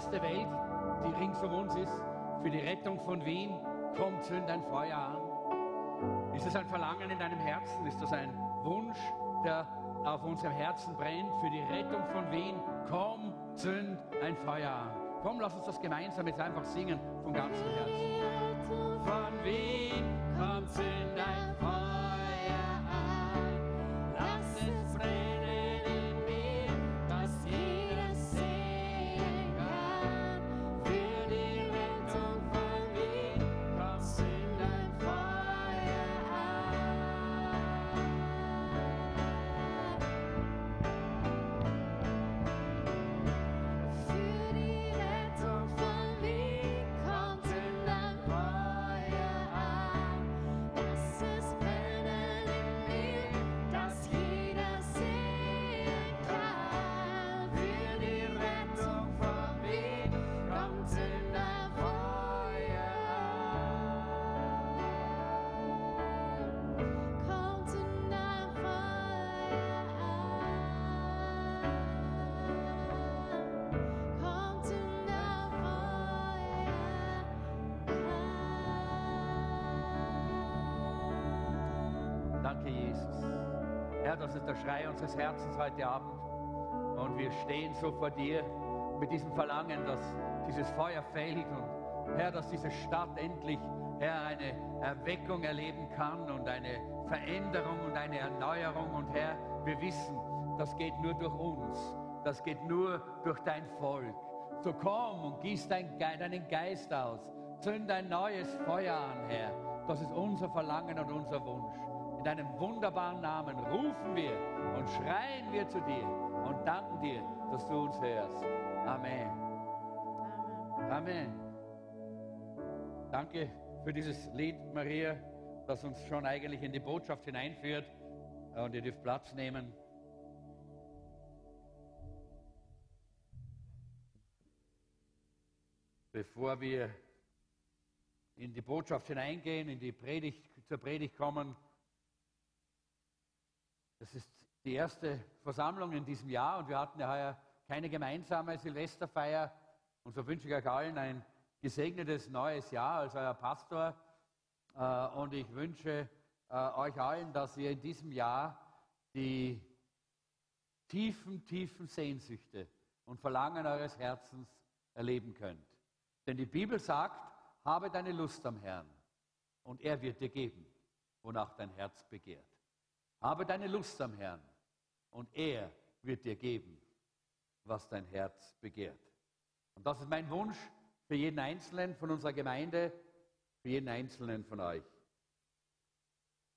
erste Welt, die rings um uns ist. Für die Rettung von Wien, komm, zünd ein Feuer an. Ist das ein Verlangen in deinem Herzen? Ist das ein Wunsch, der auf unserem Herzen brennt? Für die Rettung von Wien, komm, zünd ein Feuer an. Komm, lass uns das gemeinsam jetzt einfach singen von ganzem Herzen. Von Wien, komm, zünd ein Feuer unseres Herzens heute Abend. Und wir stehen so vor dir mit diesem Verlangen, dass dieses Feuer fällt und Herr, dass diese Stadt endlich, Herr, eine Erweckung erleben kann und eine Veränderung und eine Erneuerung. Und Herr, wir wissen, das geht nur durch uns. Das geht nur durch dein Volk. So komm und gieß dein, deinen Geist aus. Zünd ein neues Feuer an, Herr. Das ist unser Verlangen und unser Wunsch. In deinem wunderbaren Namen rufen wir und schreien wir zu dir und danken dir, dass du uns hörst. Amen. Amen. Danke für dieses Lied, Maria, das uns schon eigentlich in die Botschaft hineinführt. Und ihr dürft Platz nehmen. Bevor wir in die Botschaft hineingehen, in die Predigt, zur Predigt kommen, das ist die erste Versammlung in diesem Jahr und wir hatten ja heuer keine gemeinsame Silvesterfeier. Und so wünsche ich euch allen ein gesegnetes neues Jahr als euer Pastor. Äh, und ich wünsche äh, euch allen, dass ihr in diesem Jahr die tiefen, tiefen Sehnsüchte und Verlangen eures Herzens erleben könnt. Denn die Bibel sagt, habe deine Lust am Herrn und er wird dir geben, wonach dein Herz begehrt. Habe deine Lust am Herrn und er wird dir geben, was dein Herz begehrt. Und das ist mein Wunsch für jeden Einzelnen von unserer Gemeinde, für jeden Einzelnen von euch.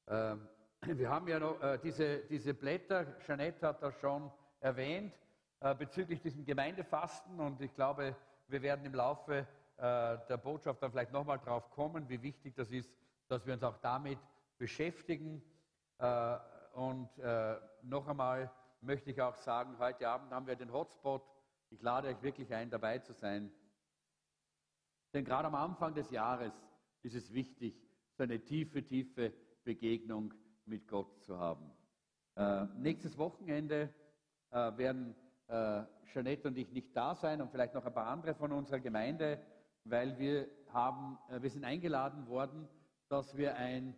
Ähm, wir haben ja noch äh, diese, diese Blätter, Jeanette hat das schon erwähnt, äh, bezüglich diesem Gemeindefasten und ich glaube, wir werden im Laufe äh, der Botschaft dann vielleicht nochmal drauf kommen, wie wichtig das ist, dass wir uns auch damit beschäftigen. Und äh, noch einmal möchte ich auch sagen, heute Abend haben wir den Hotspot. Ich lade euch wirklich ein, dabei zu sein. Denn gerade am Anfang des Jahres ist es wichtig, so eine tiefe, tiefe Begegnung mit Gott zu haben. Äh, nächstes Wochenende äh, werden äh, Jeanette und ich nicht da sein und vielleicht noch ein paar andere von unserer Gemeinde, weil wir haben, äh, wir sind eingeladen worden, dass wir ein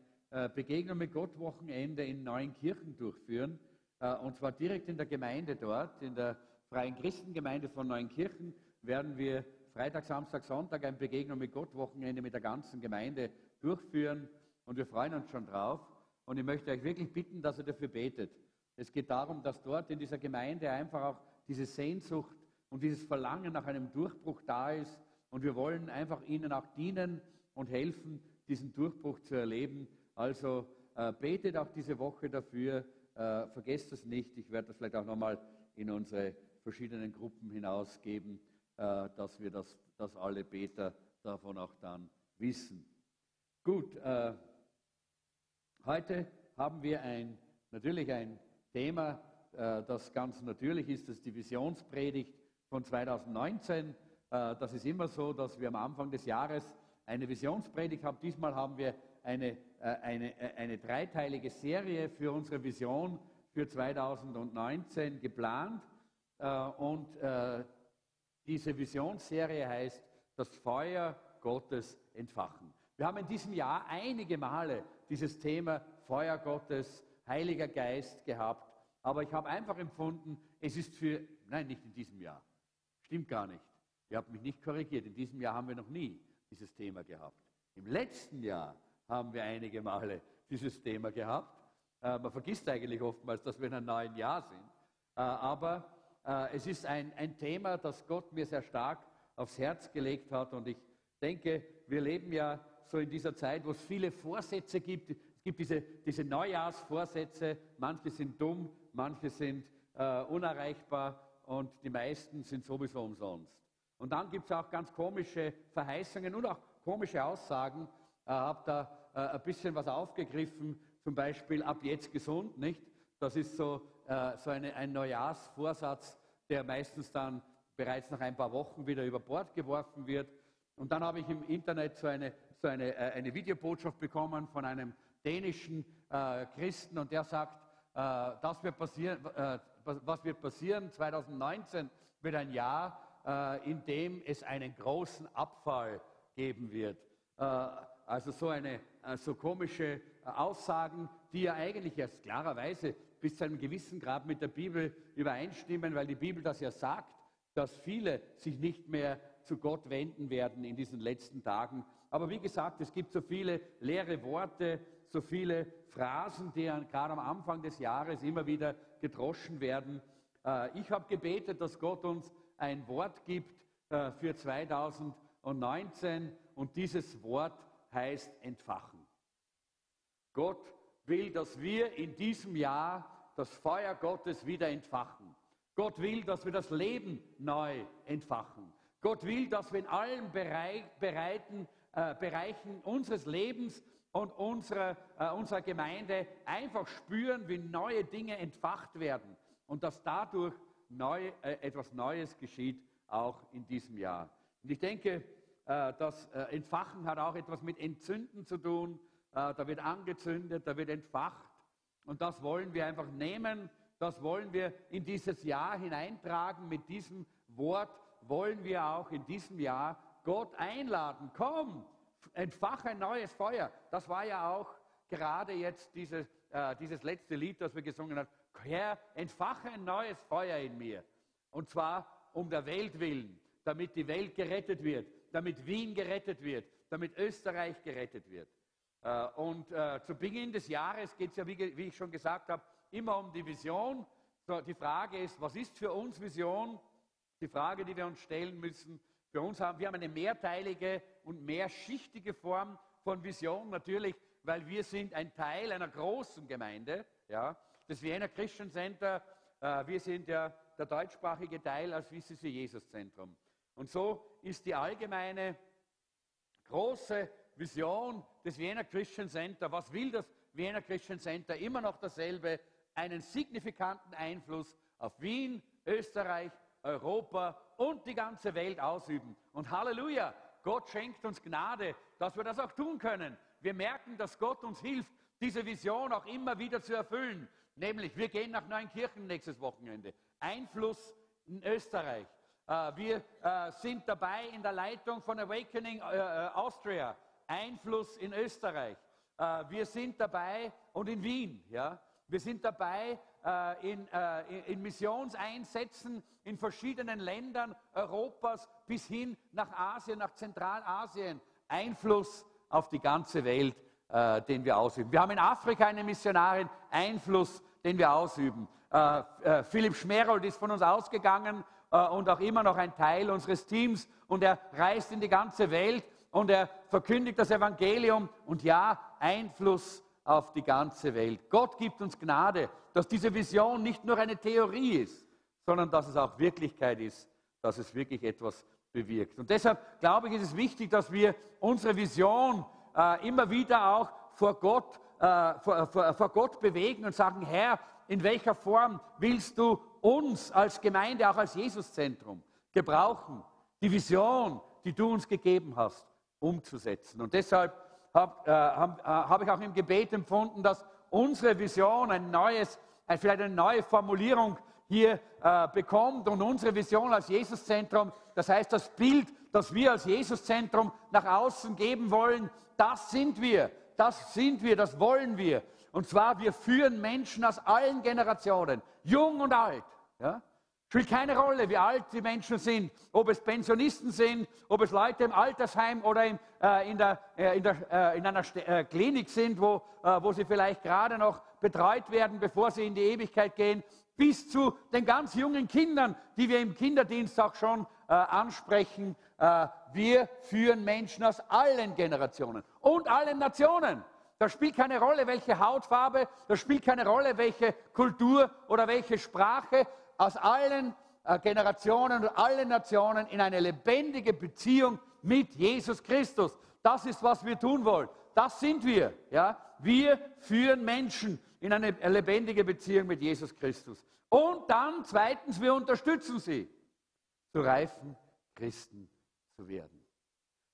Begegnung mit Gott Wochenende in neuen Kirchen durchführen. Äh, und zwar direkt in der Gemeinde dort, in der Freien Christengemeinde von Neuenkirchen, werden wir Freitag, Samstag, Sonntag ein Begegnung mit Gott Wochenende mit der ganzen Gemeinde durchführen. Und wir freuen uns schon drauf. Und ich möchte euch wirklich bitten, dass ihr dafür betet. Es geht darum, dass dort in dieser Gemeinde einfach auch diese Sehnsucht und dieses Verlangen nach einem Durchbruch da ist. Und wir wollen einfach ihnen auch dienen und helfen, diesen Durchbruch zu erleben. Also äh, betet auch diese Woche dafür, äh, vergesst das nicht. Ich werde das vielleicht auch nochmal in unsere verschiedenen Gruppen hinausgeben, äh, dass wir das, dass alle Beter davon auch dann wissen. Gut, äh, heute haben wir ein, natürlich ein Thema, äh, das ganz natürlich ist, das ist die Visionspredigt von 2019. Äh, das ist immer so, dass wir am Anfang des Jahres eine Visionspredigt haben. Diesmal haben wir eine, äh, eine, äh, eine dreiteilige Serie für unsere Vision für 2019 geplant. Äh, und diese Visionsserie heißt Das Feuer Gottes entfachen. Wir haben in diesem Jahr einige Male dieses Thema Feuer Gottes, Heiliger Geist gehabt. Aber ich habe einfach empfunden, es ist für, nein, nicht in diesem Jahr. Stimmt gar nicht. Ihr habt mich nicht korrigiert. In diesem Jahr haben wir noch nie dieses Thema gehabt. Im letzten Jahr haben wir einige Male dieses Thema gehabt. Äh, man vergisst eigentlich oftmals, dass wir in einem neuen Jahr sind. Äh, aber äh, es ist ein, ein Thema, das Gott mir sehr stark aufs Herz gelegt hat. Und ich denke, wir leben ja so in dieser Zeit, wo es viele Vorsätze gibt. Es gibt diese, diese Neujahrsvorsätze. Manche sind dumm, manche sind äh, unerreichbar und die meisten sind sowieso umsonst. Und dann gibt es auch ganz komische Verheißungen und auch komische Aussagen. Habe da äh, ein bisschen was aufgegriffen, zum Beispiel ab jetzt gesund, nicht? Das ist so, äh, so eine, ein Neujahrsvorsatz, der meistens dann bereits nach ein paar Wochen wieder über Bord geworfen wird. Und dann habe ich im Internet so eine, so eine, äh, eine Videobotschaft bekommen von einem dänischen äh, Christen und der sagt, äh, das wird passieren, äh, was wird passieren 2019 wird ein Jahr, in dem es einen großen Abfall geben wird. Äh, also so eine so komische Aussagen, die ja eigentlich erst klarerweise bis zu einem gewissen Grad mit der Bibel übereinstimmen, weil die Bibel das ja sagt, dass viele sich nicht mehr zu Gott wenden werden in diesen letzten Tagen. Aber wie gesagt, es gibt so viele leere Worte, so viele Phrasen, die gerade am Anfang des Jahres immer wieder gedroschen werden. Äh, ich habe gebetet, dass Gott uns ein Wort gibt äh, für 2019 und dieses Wort heißt entfachen. Gott will, dass wir in diesem Jahr das Feuer Gottes wieder entfachen. Gott will, dass wir das Leben neu entfachen. Gott will, dass wir in allen Bereich, Bereiten, äh, Bereichen unseres Lebens und unserer, äh, unserer Gemeinde einfach spüren, wie neue Dinge entfacht werden und dass dadurch neu, äh, etwas Neues geschieht, auch in diesem Jahr. Und ich denke, das äh, Entfachen hat auch etwas mit Entzünden zu tun. Äh, da wird angezündet, da wird entfacht. Und das wollen wir einfach nehmen, das wollen wir in dieses Jahr hineintragen mit diesem Wort wollen wir auch in diesem Jahr Gott einladen. Komm, entfache ein neues Feuer. Das war ja auch gerade jetzt dieses, äh, dieses letzte Lied, das wir gesungen haben. Herr, entfache ein neues Feuer in mir. Und zwar um der Welt willen, damit die Welt gerettet wird, damit Wien gerettet wird, damit Österreich gerettet wird. Äh, und äh, zu Beginn des Jahres geht es ja, wie, ich schon gesagt habe, immer um die Vision. Die Frage ist, was ist für uns Vision? Die Frage, die wir uns stellen müssen, für uns haben wir haben eine mehrteilige und mehrschichtige Form von Vision, natürlich, weil wir sind ein Teil einer großen Gemeinde, ja, das Vienna Christian Center. Äh, wir sind ja der deutschsprachige Teil als VCC Jesus Zentrum. Und so ist die allgemeine große Vision des Vienna Christian Center. Was will das Vienna Christian Center? Immer noch dasselbe, einen signifikanten Einfluss auf Wien, Österreich Europa und die ganze Welt ausüben. Und Halleluja, Gott schenkt uns Gnade, dass wir das auch tun können. Wir merken, dass Gott uns hilft, diese Vision auch immer wieder zu erfüllen. Nämlich, wir gehen nach Neunkirchen nächstes Wochenende. Einfluss in Österreich. Äh, wir äh, sind dabei in der Leitung von Awakening äh, Austria. Einfluss in Österreich. Wir sind dabei und in Wien. Ja? Wir sind dabei in, in Missionseinsätzen in verschiedenen Ländern Europas bis hin nach Asien, nach Zentralasien. Einfluss auf die ganze Welt, den wir ausüben. Wir haben in Afrika eine Missionarin, Einfluss, den wir ausüben. Philipp Schmerold ist von uns ausgegangen äh, und auch immer noch ein Teil unseres Teams und er reist in die ganze Welt und er verkündigt das Evangelium und ja, Einfluss auf die ganze Welt. Gott gibt uns Gnade, dass diese Vision nicht nur eine Theorie ist, sondern dass es auch Wirklichkeit ist, dass es wirklich etwas bewirkt. Und deshalb glaube ich, ist es wichtig, dass wir unsere Vision äh, immer wieder auch vor Gott, äh, vor, vor, vor Gott bewegen und sagen, Herr, in welcher Form willst du uns als Gemeinde, auch als Jesuszentrum gebrauchen, die Vision, die du uns gegeben hast, umzusetzen. Und deshalb habe äh, hab, äh, hab ich auch im Gebet empfunden, dass unsere Vision ein neues vielleicht eine neue Formulierung hier äh, bekommt und unsere Vision als Jesuszentrum, das heißt das Bild, das wir als Jesuszentrum nach außen geben wollen, das sind wir, das sind wir, das wollen wir. Und zwar, wir führen Menschen aus allen Generationen, jung und alt. Ja? Spielt keine Rolle, wie alt die Menschen sind, ob es Pensionisten sind, ob es Leute im Altersheim oder im, äh, in, der, äh, in, der, äh, in, einer St äh, Klinik sind, wo, äh, wo sie vielleicht gerade noch betreut werden, bevor sie in die Ewigkeit gehen, bis zu den ganz jungen Kindern, die wir im Kinderdienst auch schon äh, ansprechen. wir führen Menschen aus allen Generationen und allen Nationen. Das spielt keine Rolle, welche Hautfarbe, das spielt keine Rolle, welche Kultur oder welche Sprache, aus allen äh, Generationen und allen Nationen in eine lebendige Beziehung mit Jesus Christus. Das ist, was wir tun wollen. Das sind wir. Ja? Wir führen Menschen in eine lebendige Beziehung mit Jesus Christus. Und dann zweitens, wir unterstützen sie, zu reifen Christen zu werden.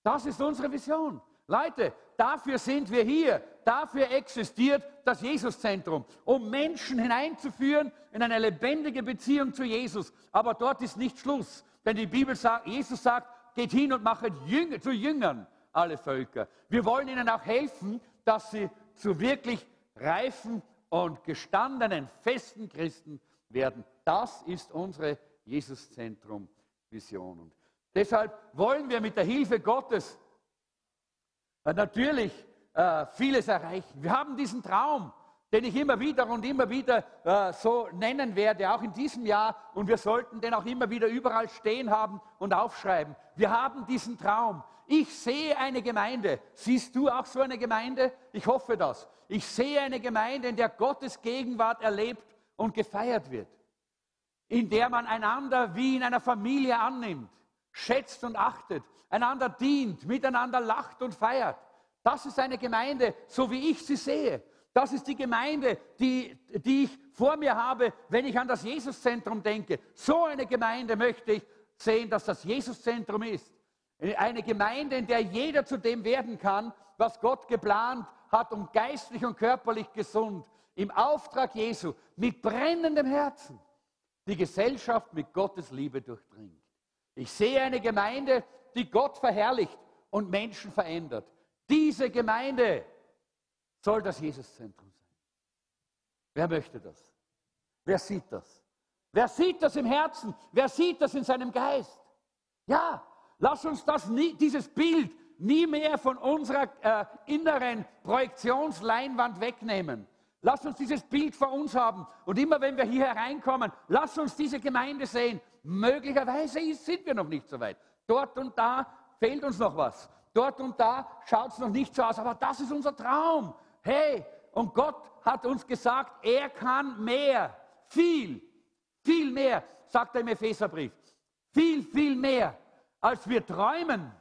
Das ist unsere Vision. Leute, dafür sind wir hier. Dafür existiert das Jesuszentrum, um Menschen hineinzuführen in eine lebendige Beziehung zu Jesus. Aber dort ist nicht Schluss. Denn die Bibel sagt, Jesus sagt, geht hin und macht Jünger, zu Jüngern alle Völker. Wir wollen ihnen auch helfen, dass sie zu wirklich reifen und gestandenen, festen Christen werden. Das ist unsere Jesuszentrum-Vision. Und deshalb wollen wir mit der Hilfe Gottes natürlich äh, vieles erreichen. Wir haben diesen Traum, den ich immer wieder und immer wieder äh, so nennen werde, auch in diesem Jahr. Und wir sollten den auch immer wieder überall stehen haben und aufschreiben. Wir haben diesen Traum. Ich sehe eine Gemeinde. Siehst du auch so eine Gemeinde? Ich hoffe das. Ich sehe eine Gemeinde, in der Gottes Gegenwart erlebt und gefeiert wird. In der man einander wie in einer Familie annimmt, schätzt und achtet, einander dient, miteinander lacht und feiert. Das ist eine Gemeinde, so wie ich sie sehe. Das ist die Gemeinde, die, die ich vor mir habe, wenn ich an das Jesuszentrum denke. So eine Gemeinde möchte ich sehen, dass das Jesuszentrum ist. Eine Gemeinde, in der jeder zu dem werden kann, was Gott geplant hat, um geistlich und körperlich gesund, im Auftrag Jesu, mit brennendem Herzen, die Gesellschaft mit Gottes Liebe durchdringt. Ich sehe eine Gemeinde, die Gott verherrlicht und Menschen verändert. Diese Gemeinde soll das Jesuszentrum sein. Wer möchte das? Wer sieht das? Wer sieht das im Herzen? Wer sieht das in seinem Geist? Ja, lass uns das nie, dieses Bild nie mehr von unserer äh, inneren Projektionsleinwand wegnehmen. Lass uns dieses Bild vor uns haben. Und immer wenn wir hier hereinkommen, lass uns diese Gemeinde sehen. Möglicherweise sind wir noch nicht so weit. Dort und da fehlt uns noch was. Dort und da schaut es noch nicht so aus, aber das ist unser Traum. Hey, und Gott hat uns gesagt, er kann mehr, viel, viel mehr, sagt er im Epheserbrief. Viel, viel mehr, als wir träumen,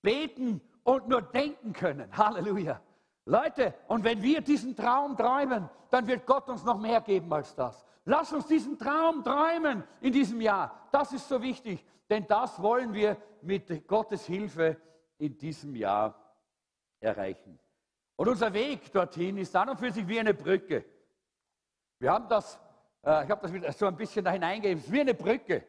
beten und nur denken können. Halleluja. Leute, und wenn wir diesen Traum träumen, dann wird Gott uns noch mehr geben als das. Lass uns diesen Traum träumen in diesem Jahr. Das ist so wichtig. Denn das wollen wir mit Gottes Hilfe in diesem Jahr erreichen. Und unser Weg dorthin ist an und für sich wie eine Brücke. Wir haben das, äh, ich habe das wieder so ein bisschen da hineingegeben, wie eine Brücke.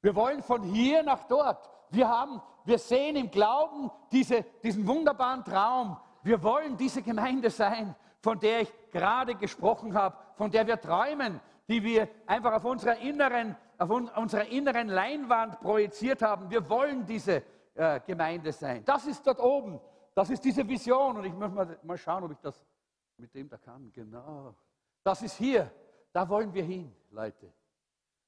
Wir wollen von hier nach dort. Wir, haben, wir sehen im Glauben diese, diesen wunderbaren Traum. Wir wollen diese Gemeinde sein, von der ich gerade gesprochen habe, von der wir träumen, die wir einfach auf unserer inneren auf unserer inneren Leinwand projiziert haben. Wir wollen diese äh, Gemeinde sein. Das ist dort oben. Das ist diese Vision. Und ich muss mal, mal schauen, ob ich das mit dem da kann. Genau. Das ist hier. Da wollen wir hin, Leute.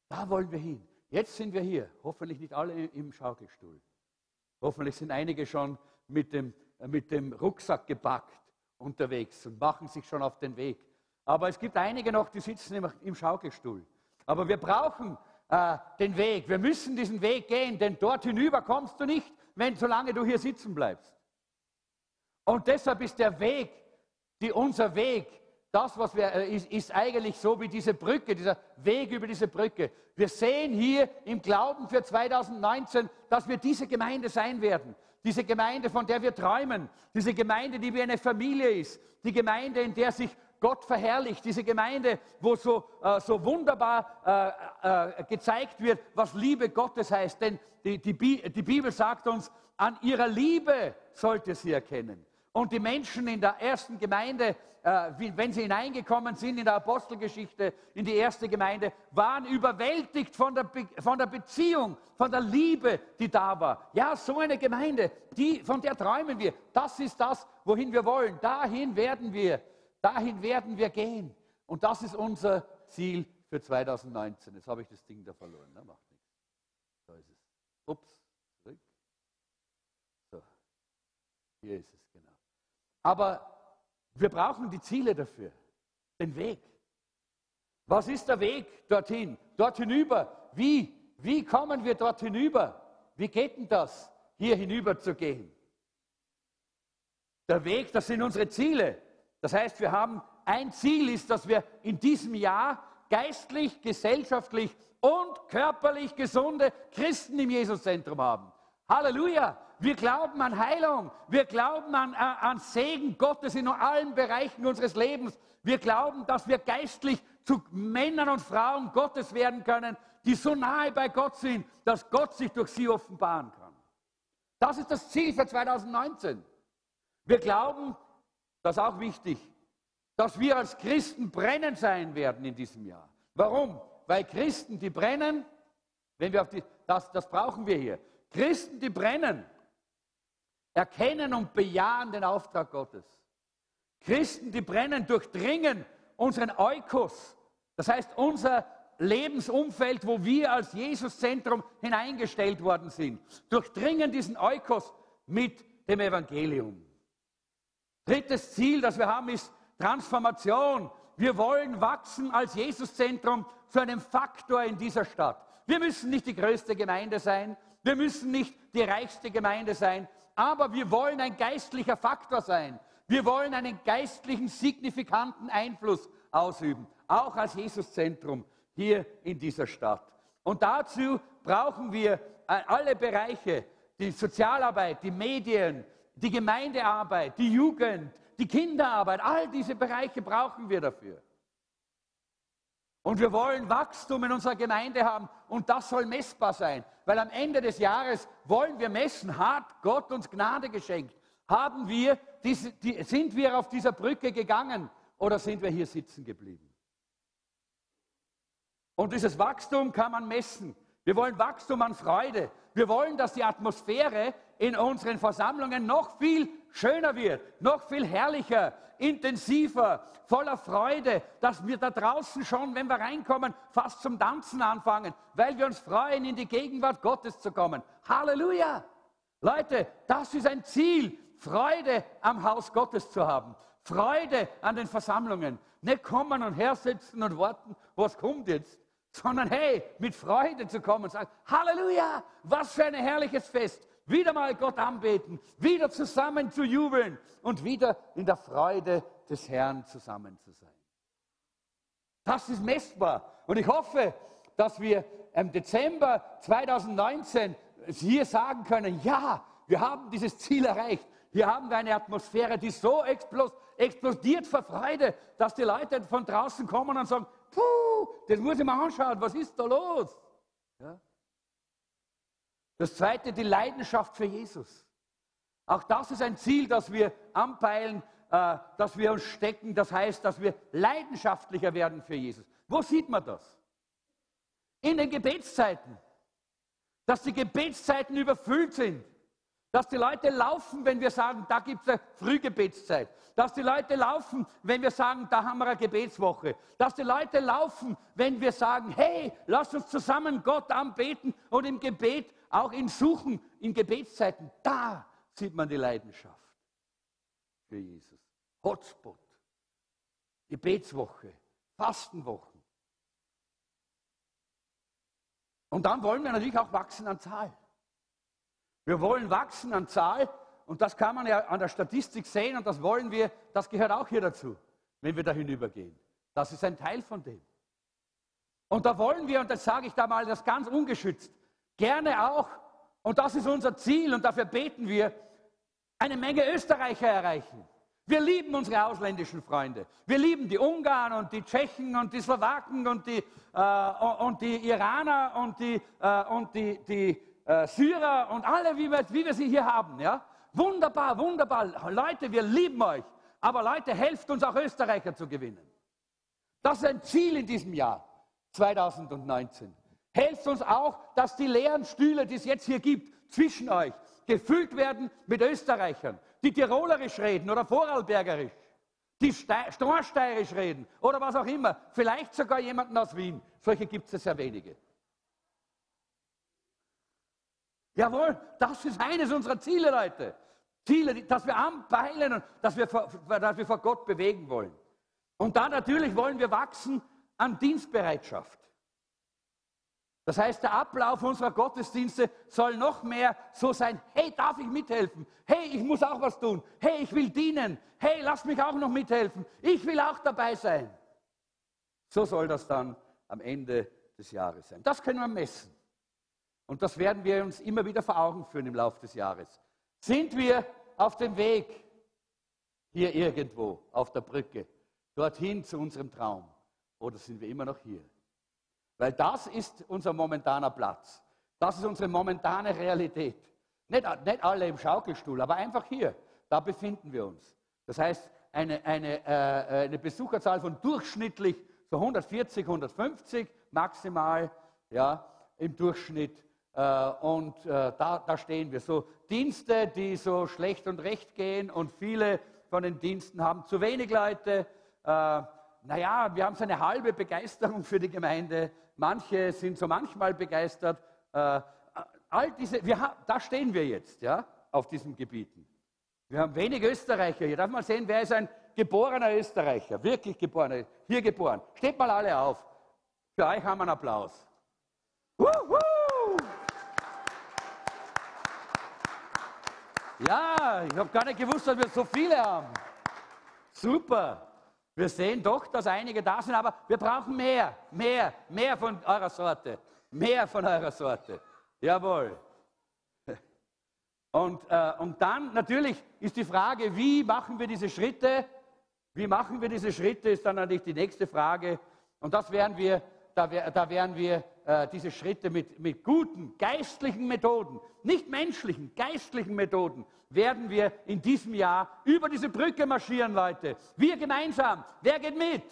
Da wollen wir hin. Jetzt sind wir hier. Hoffentlich nicht alle im Schaukelstuhl. Hoffentlich sind einige schon mit dem, mit dem Rucksack gepackt unterwegs und machen sich schon auf den Weg. Aber es gibt einige noch, die sitzen im, im Schaukelstuhl. Aber wir brauchen äh, den Weg. Wir müssen diesen Weg gehen, denn dort hinüber kommst du nicht, wenn solange du hier sitzen bleibst. Und deshalb ist der Weg, die, unser Weg, das, was wir, äh, ist, ist eigentlich so wie diese Brücke, dieser Weg über diese Brücke. Wir sehen hier im Glauben für 2019, dass wir diese Gemeinde sein werden. Diese Gemeinde, von der wir träumen. Diese Gemeinde, die wie eine Familie ist. Die Gemeinde, in der sich Gott verherrlicht, diese Gemeinde, wo so, äh, so wunderbar äh, äh, gezeigt wird, was Liebe Gottes heißt. Denn die, die, die Bibel sagt uns, an ihrer Liebe sollt ihr sie erkennen. Und die Menschen in der ersten Gemeinde, äh, wenn sie hineingekommen sind in der Apostelgeschichte, in die erste Gemeinde, waren überwältigt von der, Be von der Beziehung, von der Liebe, die da war. Ja, so eine Gemeinde, die, von der träumen wir. Das ist das, wohin wir wollen. Dahin werden wir, dahin werden wir gehen. Und das ist unser Ziel für 2019. Jetzt habe ich das Ding da verloren. Ne? Macht nichts. So ist es. Ups, zurück. So, hier ist es. Aber wir brauchen die Ziele dafür, den Weg. Was ist der Weg dorthin, dort hinüber? Wie, wie kommen wir dort hinüber? Wie geht denn das, hier hinüber zu gehen? Der Weg, das sind unsere Ziele. Das heißt, wir haben ein Ziel, ist, dass wir in diesem Jahr geistlich, gesellschaftlich und körperlich gesunde Christen im Jesuszentrum haben. Halleluja! Wir glauben an Heilung. Wir glauben an, an Segen Gottes in allen Bereichen unseres Lebens. Wir glauben, dass wir geistlich zu Männern und Frauen Gottes werden können, die so nahe bei Gott sind, dass Gott sich durch sie offenbaren kann. Das ist das Ziel für 2019. Wir glauben, das ist auch wichtig, dass wir als Christen brennend sein werden in diesem Jahr. Warum? Weil Christen, die brennen, wenn wir auf die, das, das brauchen wir hier. Christen, die brennen, erkennen und bejahen den Auftrag Gottes. Christen, die brennen, durchdringen unseren Eukos, das heißt unser Lebensumfeld, wo wir als Jesuszentrum hineingestellt worden sind, durchdringen diesen Eukos mit dem Evangelium. Drittes Ziel, das wir haben, ist Transformation. Wir wollen wachsen als Jesuszentrum zu einem Faktor in dieser Stadt. Wir müssen nicht die größte Gemeinde sein, wir müssen nicht die reichste Gemeinde sein, aber wir wollen ein geistlicher Faktor sein. Wir wollen einen geistlichen, signifikanten Einfluss ausüben, auch als Jesuszentrum hier in dieser Stadt. Und dazu brauchen wir äh, alle Bereiche, die Sozialarbeit, die Medien, die Gemeindearbeit, die Jugend, die Kinderarbeit, all diese Bereiche brauchen wir dafür. Und wir wollen Wachstum in unserer Gemeinde haben und das soll messbar sein, weil am Ende des Jahres wollen wir messen, hat Gott uns Gnade geschenkt? Haben wir diese, die, sind wir auf dieser Brücke gegangen oder sind wir hier sitzen geblieben? Und dieses Wachstum kann man messen. Wir wollen Wachstum an Freude. Wir wollen, dass die Atmosphäre in unseren Versammlungen noch viel schöner wird, noch viel herrlicher, intensiver, voller Freude, dass wir da draußen schon, wenn wir reinkommen, fast zum Tanzen anfangen, weil wir uns freuen, in die Gegenwart Gottes zu kommen. Halleluja! Leute, das ist ein Ziel, Freude am Haus Gottes zu haben, Freude an den Versammlungen. Nicht kommen und hersitzen und warten, was kommt jetzt, sondern hey, mit Freude zu kommen und sagen, Halleluja, was für ein herrliches Fest wieder mal Gott anbeten, wieder zusammen zu jubeln und wieder in der Freude des Herrn zusammen zu sein. Das ist messbar. Und ich hoffe, dass wir im Dezember 2019 hier sagen können, ja, wir haben dieses Ziel erreicht. Hier haben wir eine Atmosphäre, die so explodiert vor Freude, dass die Leute von draußen kommen und sagen, puh, das muss ich mir anschauen, was ist da los? Ja? Das zweite, die Leidenschaft für Jesus. Auch das ist ein Ziel, das wir anpeilen, äh, dass wir uns stecken. Das heißt, dass wir leidenschaftlicher werden für Jesus. Wo sieht man das? In den Gebetszeiten. Dass die Gebetszeiten überfüllt sind. Dass die Leute laufen, wenn wir sagen, da gibt es eine Frühgebetszeit. Dass die Leute laufen, wenn wir sagen, da haben wir eine Gebetswoche. Dass die Leute laufen, wenn wir sagen, hey, lass uns zusammen Gott anbeten und im Gebet auch in Suchen, in Gebetszeiten, da sieht man die Leidenschaft für Jesus. Hotspot, Gebetswoche, Fastenwochen. Und dann wollen wir natürlich auch wachsen an Zahl. Wir wollen wachsen an Zahl und das kann man ja an der Statistik sehen und das wollen wir, das gehört auch hier dazu, wenn wir da hinübergehen. Das ist ein Teil von dem. Und da wollen wir, und das sage ich da mal das ganz ungeschützt, gerne auch, und das ist unser Ziel und dafür beten wir, eine Menge Österreicher erreichen. Wir lieben unsere ausländischen Freunde. Wir lieben die Ungarn und die Tschechen und die Slowaken und die, äh, und die Iraner und die, äh, und die, die äh, Syrer und alle, wie wir, wie wir sie hier haben. Ja? Wunderbar, wunderbar. Leute, wir lieben euch. Aber Leute, helft uns auch Österreicher zu gewinnen. Das ist ein Ziel in diesem Jahr 2019. Helft uns auch, dass die leeren Stühle, die es jetzt hier gibt, zwischen euch gefüllt werden mit Österreichern, die tirolerisch reden oder vorarlbergerisch, die storsteirisch reden oder was auch immer. Vielleicht sogar jemanden aus Wien. Solche gibt es sehr wenige. Jawohl, das ist eines unserer Ziele, Leute. Ziele, dass wir anpeilen und dass wir, vor, dass wir vor Gott bewegen wollen. Und dann natürlich wollen wir wachsen an Dienstbereitschaft. Das heißt, der Ablauf unserer Gottesdienste soll noch mehr so sein, hey, darf ich mithelfen? Hey, ich muss auch was tun. Hey, ich will dienen. Hey, lass mich auch noch mithelfen. Ich will auch dabei sein. So soll das dann am Ende des Jahres sein. Das können wir messen. Und das werden wir uns immer wieder vor Augen führen im Laufe des Jahres. Sind wir auf dem Weg hier irgendwo auf der Brücke, dorthin zu unserem Traum? Oder sind wir immer noch hier? Weil das ist unser momentaner Platz. Das ist unsere momentane Realität. Nicht, nicht alle im Schaukelstuhl, aber einfach hier. Da befinden wir uns. Das heißt, eine, eine, äh, eine Besucherzahl von durchschnittlich so 140, 150 maximal ja, im Durchschnitt. Äh, und äh, da, da stehen wir. So Dienste, die so schlecht und recht gehen und viele von den Diensten haben zu wenig Leute. Äh, naja, wir haben so eine halbe Begeisterung für die Gemeinde manche sind so manchmal begeistert. Äh, all diese, wir, da stehen wir jetzt, ja, auf diesen Gebieten. Wir haben wenig Österreicher hier. Darf man sehen, wer ist ein geborener Österreicher, wirklich geborener, hier geboren. Steht mal alle auf. Für euch haben wir einen Applaus. Ja, ich habe gar nicht gewusst, dass wir so viele haben. Super. Wir sehen doch, dass einige da sind, aber wir brauchen mehr, mehr, mehr von eurer Sorte. Mehr von eurer Sorte. Jawohl. Und, äh, und dann natürlich ist die Frage, wie machen wir diese Schritte? Wie machen wir diese Schritte, ist dann natürlich die nächste Frage. Und das werden wir, da, da werden wir äh, diese Schritte mit, mit guten, geistlichen Methoden, nicht menschlichen, geistlichen Methoden werden wir in diesem Jahr über diese Brücke marschieren, Leute. Wir gemeinsam. Wer geht mit?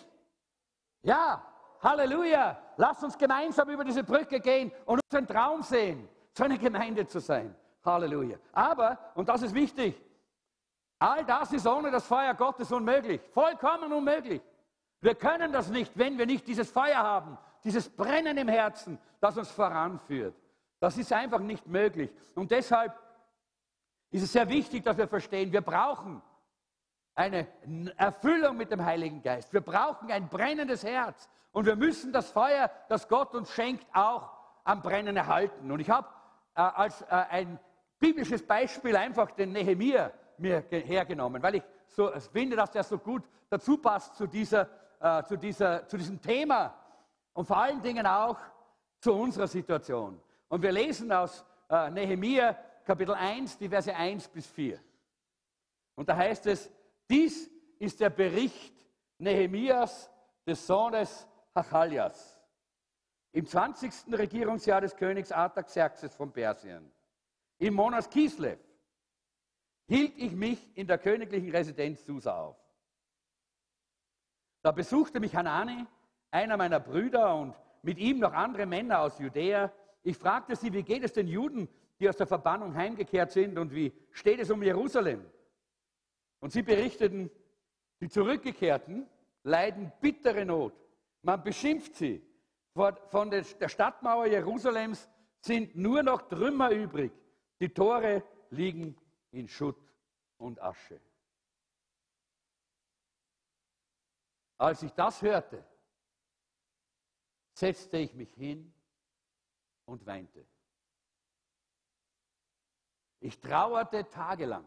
Ja, Halleluja. Lass uns gemeinsam über diese Brücke gehen und unseren Traum sehen, so eine Gemeinde zu sein. Halleluja. Aber, und das ist wichtig, all das ist ohne das Feuer Gottes unmöglich. Vollkommen unmöglich. Wir können das nicht, wenn wir nicht dieses Feuer haben, dieses Brennen im Herzen, das uns voranführt. Das ist einfach nicht möglich. Und deshalb ist es sehr wichtig, dass wir verstehen, wir brauchen eine Erfüllung mit dem Heiligen Geist. Wir brauchen ein brennendes Herz. Und wir müssen das Feuer, das Gott uns schenkt, auch am Brennen erhalten. Und ich habe äh, als äh, ein biblisches Beispiel einfach den Nehemiah mir hergenommen, weil ich so finde, dass der so gut dazu passt zu, dieser, äh, zu, dieser, zu diesem Thema und vor allen Dingen auch zu unserer Situation. Und wir lesen aus äh, Nehemiah Kapitel 1, die Verse 1 bis 4. Und da heißt es, dies ist der Bericht Nehemias des Sohnes Hachalias im 20. Regierungsjahr des Königs Artaxerxes von Persien. Im Monat Kislev hielt ich mich in der königlichen Residenz Susa auf. Da besuchte mich Hanani, einer meiner Brüder, und mit ihm noch andere Männer aus Judäa. Ich fragte sie, wie geht es den Juden, die aus der Verbannung heimgekehrt sind und wie steht es um Jerusalem? Und sie berichteten, die Zurückgekehrten leiden bittere Not. Man beschimpft sie. Von der Stadtmauer Jerusalems sind nur noch Trümmer übrig. Die Tore liegen in Schutt und Asche. Als ich das hörte, setzte ich mich hin und weinte. Ich trauerte tagelang,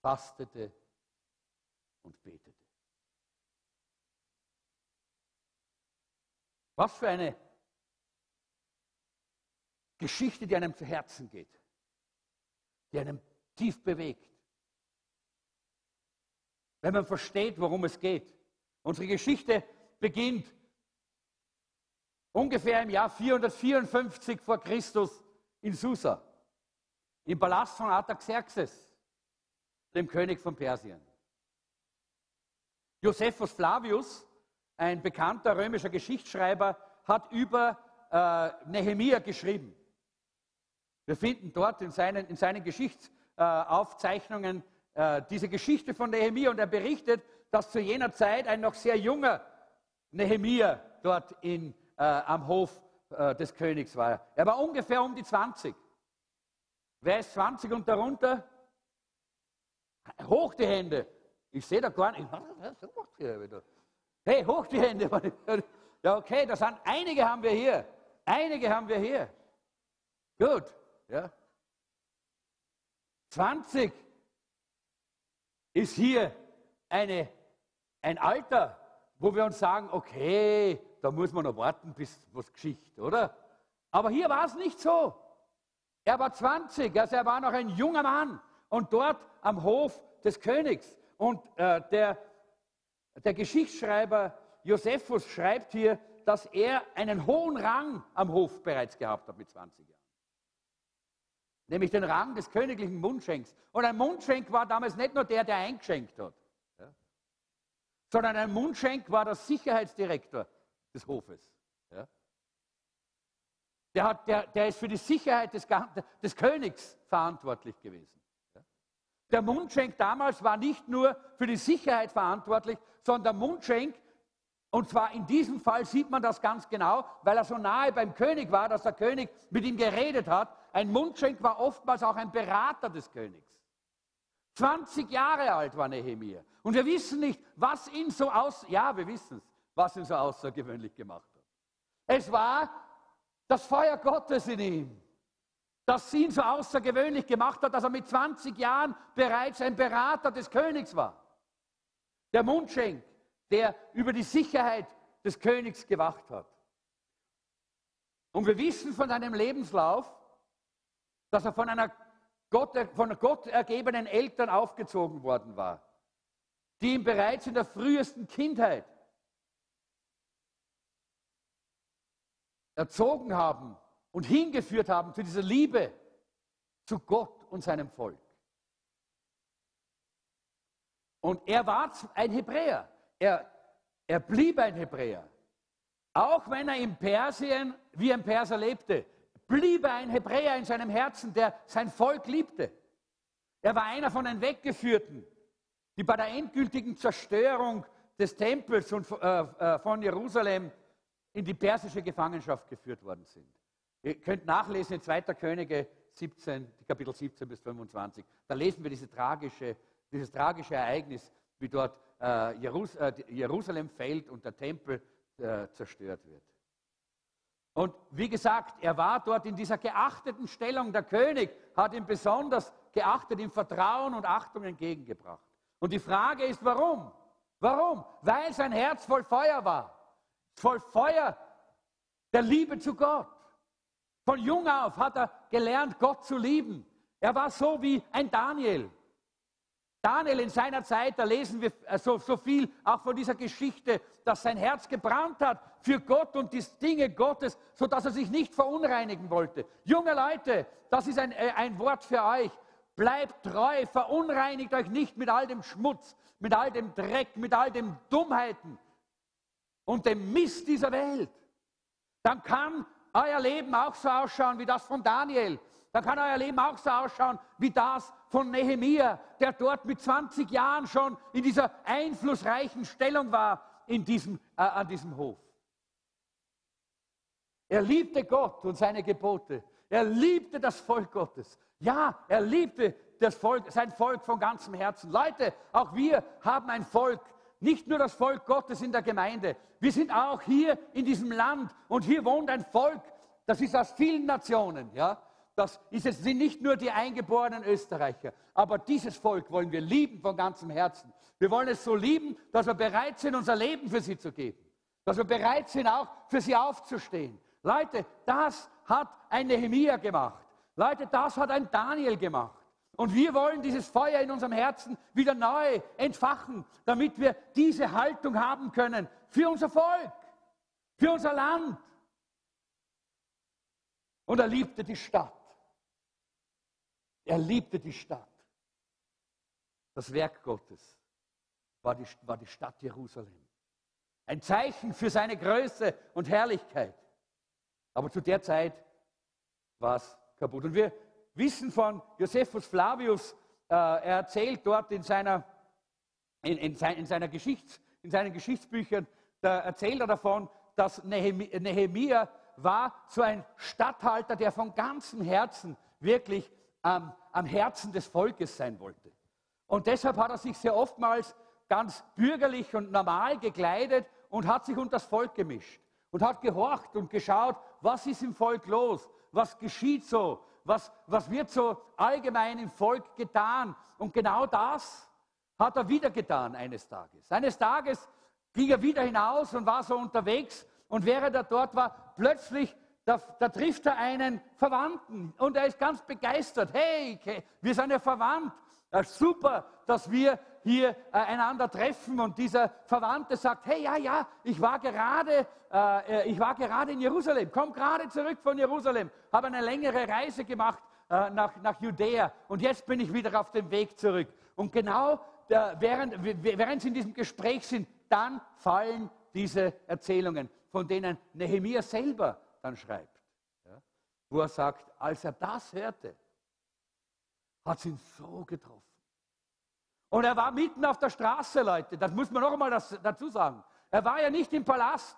fastete und betete. Was für eine Geschichte, die einem zu Herzen geht, die einem tief bewegt. wenn man versteht, worum es geht. Unsere Geschichte beginnt ungefähr im Jahr 454 vor Christus in Susa, im Palast von Artaxerxes, dem König von Persien. Josephus Flavius, ein bekannter römischer Geschichtsschreiber, hat über äh, Nehemia geschrieben. Wir finden dort in seinen, in seinen Geschichtsaufzeichnungen äh, äh, diese Geschichte von Nehemia und er berichtet, dass zu jener Zeit ein noch sehr junger Nehemia dort in, äh, am Hof äh, des Königs war. Er war ungefähr um die 20. Wer ist 20 und darunter? Hoch die Hände. Ich sehe da gar nicht. Hey, hoch die Hände. Ja, okay, das sind, einige haben wir hier. Einige haben wir hier. Gut. Ja. 20 ist hier eine, ein Alter, wo wir uns sagen, okay, da muss man noch warten, bis was Geschichte, oder? Aber hier war es nicht so. Er war 20, also er war noch ein junger Mann und dort am Hof des Königs. Und äh, der, der Geschichtsschreiber Josephus schreibt hier, dass er einen hohen Rang am Hof bereits gehabt hat mit 20 Jahren. Nämlich den Rang des königlichen Mundschenks. Und ein Mundschenk war damals nicht nur der, der eingeschenkt hat, ja, sondern ein Mundschenk war der Sicherheitsdirektor des Hofes. Ja. Der, hat, der, der, ist für die Sicherheit des, des Königs verantwortlich gewesen. Der Mundschenk damals war nicht nur für die Sicherheit verantwortlich, sondern der Mundschenk, und zwar in diesem Fall sieht man das ganz genau, weil er so nahe beim König war, dass der König mit ihm geredet hat. Ein Mundschenk war oftmals auch ein Berater des Königs. 20 Jahre alt war Nehemiah. Und wir wissen nicht, was ihn so aus, ja, wir wissen es, was ihn so außergewöhnlich gemacht hat. Es war das Feuer Gottes in ihm das ihn so außergewöhnlich gemacht hat, dass er mit 20 Jahren bereits ein Berater des Königs war. Der Mundschenk, der über die Sicherheit des Königs gewacht hat. Und wir wissen von seinem Lebenslauf, dass er von einer Gott, von Gott ergebenen Eltern aufgezogen worden war, die ihn bereits in der frühesten Kindheit erzogen haben und hingeführt haben zu dieser Liebe zu Gott und seinem Volk. Und er war ein Hebräer. Er, er blieb ein Hebräer. Auch wenn er in Persien wie ein Perser lebte, blieb er ein Hebräer in seinem Herzen, der sein Volk liebte. Er war einer von den Weggeführten, die bei der endgültigen Zerstörung des Tempels und äh, äh, von Jerusalem in die persische Gefangenschaft geführt worden sind. Ihr könnt nachlesen in 2. Könige 17, Kapitel 17 bis 25. Da lesen wir diese tragische, dieses tragische Ereignis, wie dort äh, Jerus äh, Jerusalem fällt und der Tempel äh, zerstört wird. Und wie gesagt, er war dort in dieser geachteten Stellung. Der König hat ihn besonders geachtet, ihm Vertrauen und Achtung entgegengebracht. Und die Frage ist, warum? Warum? Weil sein Herz voll Feuer war. Voll Feuer der Liebe zu Gott. Von jung auf hat er gelernt, Gott zu lieben. Er war so wie ein Daniel. Daniel in seiner Zeit, da lesen wir äh, so, so viel auch von dieser Geschichte, dass sein Herz gebrannt hat für Gott und die Dinge Gottes, sodass er sich nicht verunreinigen wollte. Junge Leute, das ist ein, äh, ein Wort für euch. Bleibt treu, verunreinigt euch nicht mit all dem Schmutz, mit all dem Dreck, mit all den Dummheiten und dem Mist dieser Welt. Dann kann euer Leben auch so ausschauen wie das von Daniel. Dann kann euer Leben auch so ausschauen wie das von Nehemia, der dort mit 20 Jahren schon in dieser einflussreichen Stellung war in diesem, äh, an diesem Hof. Er liebte Gott und seine Gebote. Er liebte das Volk Gottes. Ja, er liebte das Volk, sein Volk von ganzem Herzen. Leute, auch wir haben ein Volk, nicht nur das Volk Gottes in der Gemeinde. Wir sind auch hier in diesem Land und hier wohnt ein Volk, das ist aus vielen Nationen. Ja? Das ist jetzt, sind nicht nur die eingeborenen Österreicher, aber dieses Volk wollen wir lieben von ganzem Herzen. Wir wollen es so lieben, dass wir bereit sind, unser Leben für sie zu geben. Dass wir bereit sind, auch für sie aufzustehen. Leute, das hat ein Nehemia gemacht. Leute, das hat ein Daniel gemacht. Und wir wollen dieses Feuer in unserem Herzen wieder neu entfachen, damit wir diese Haltung haben können für unser Volk, für unser Land. Und er liebte die Stadt. Er liebte die Stadt. Das Werk Gottes war die, war die Stadt Jerusalem. Ein Zeichen für seine Größe und Herrlichkeit. Aber zu der Zeit war es kaputt. Und wir wissen von Josephus Flavius, äh, er erzählt dort in, seiner, in, in, sein, in, seiner Geschichts, in seinen Geschichtsbüchern, da erzählt er davon, dass Nehemia war so ein Statthalter, der von ganzem Herzen wirklich ähm, am Herzen des Volkes sein wollte. Und deshalb hat er sich sehr oftmals ganz bürgerlich und normal gekleidet und hat sich unter das Volk gemischt und hat gehorcht und geschaut, was ist im Volk los, was geschieht so, was, was wird so allgemein im Volk getan. Und genau das hat er wieder getan eines Tages. Eines Tages ging er wieder hinaus und war so unterwegs und während er dort war, plötzlich, da, da, trifft er einen Verwandten und er ist ganz begeistert. Hey, wir sind ja verwandt. Super, dass wir hier äh, einander treffen und dieser Verwandte sagt, hey, ja, ja, ich war gerade, äh, äh, ich war gerade in Jerusalem, komm gerade zurück von Jerusalem, habe eine längere Reise gemacht äh, nach, nach Judäa und jetzt bin ich wieder auf dem Weg zurück. Und genau der, während, während sie in diesem Gespräch sind, dann fallen diese Erzählungen, von denen Nehemiah selber dann schreibt, ja, wo er sagt, als er das hörte, hat es ihn so getroffen. Und er war mitten auf der Straße, Leute. Das muss man noch einmal dazu sagen. Er war ja nicht im Palast,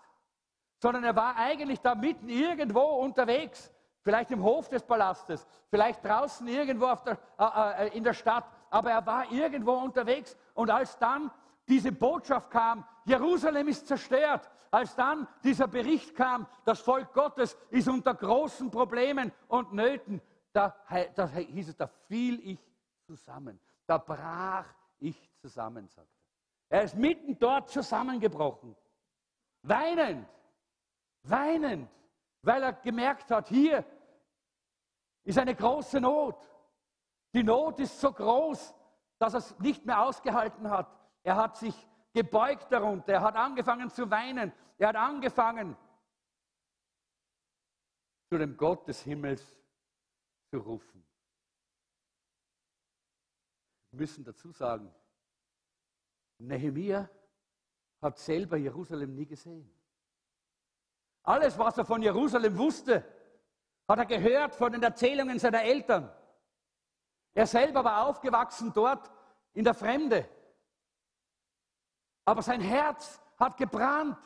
sondern er war eigentlich da mitten irgendwo unterwegs. Vielleicht im Hof des Palastes, vielleicht draußen irgendwo der, äh, äh, in der Stadt. Aber er war irgendwo unterwegs. Und als dann diese Botschaft kam, Jerusalem ist zerstört, als dann dieser Bericht kam, das Volk Gottes ist unter großen Problemen und Nöten, da, da hieß es, da fiel ich zusammen. Da brach ich zusammen, sagt er. Er ist mitten dort zusammengebrochen. Weinend, weinend, weil er gemerkt hat, hier ist eine große Not. Die Not ist so groß, dass er es nicht mehr ausgehalten hat. Er hat sich gebeugt darunter. Er hat angefangen zu weinen. Er hat angefangen, zu dem Gott des Himmels zu rufen. Müssen dazu sagen, Nehemiah hat selber Jerusalem nie gesehen. Alles, was er von Jerusalem wusste, hat er gehört von den Erzählungen seiner Eltern. Er selber war aufgewachsen dort in der Fremde. Aber sein Herz hat gebrannt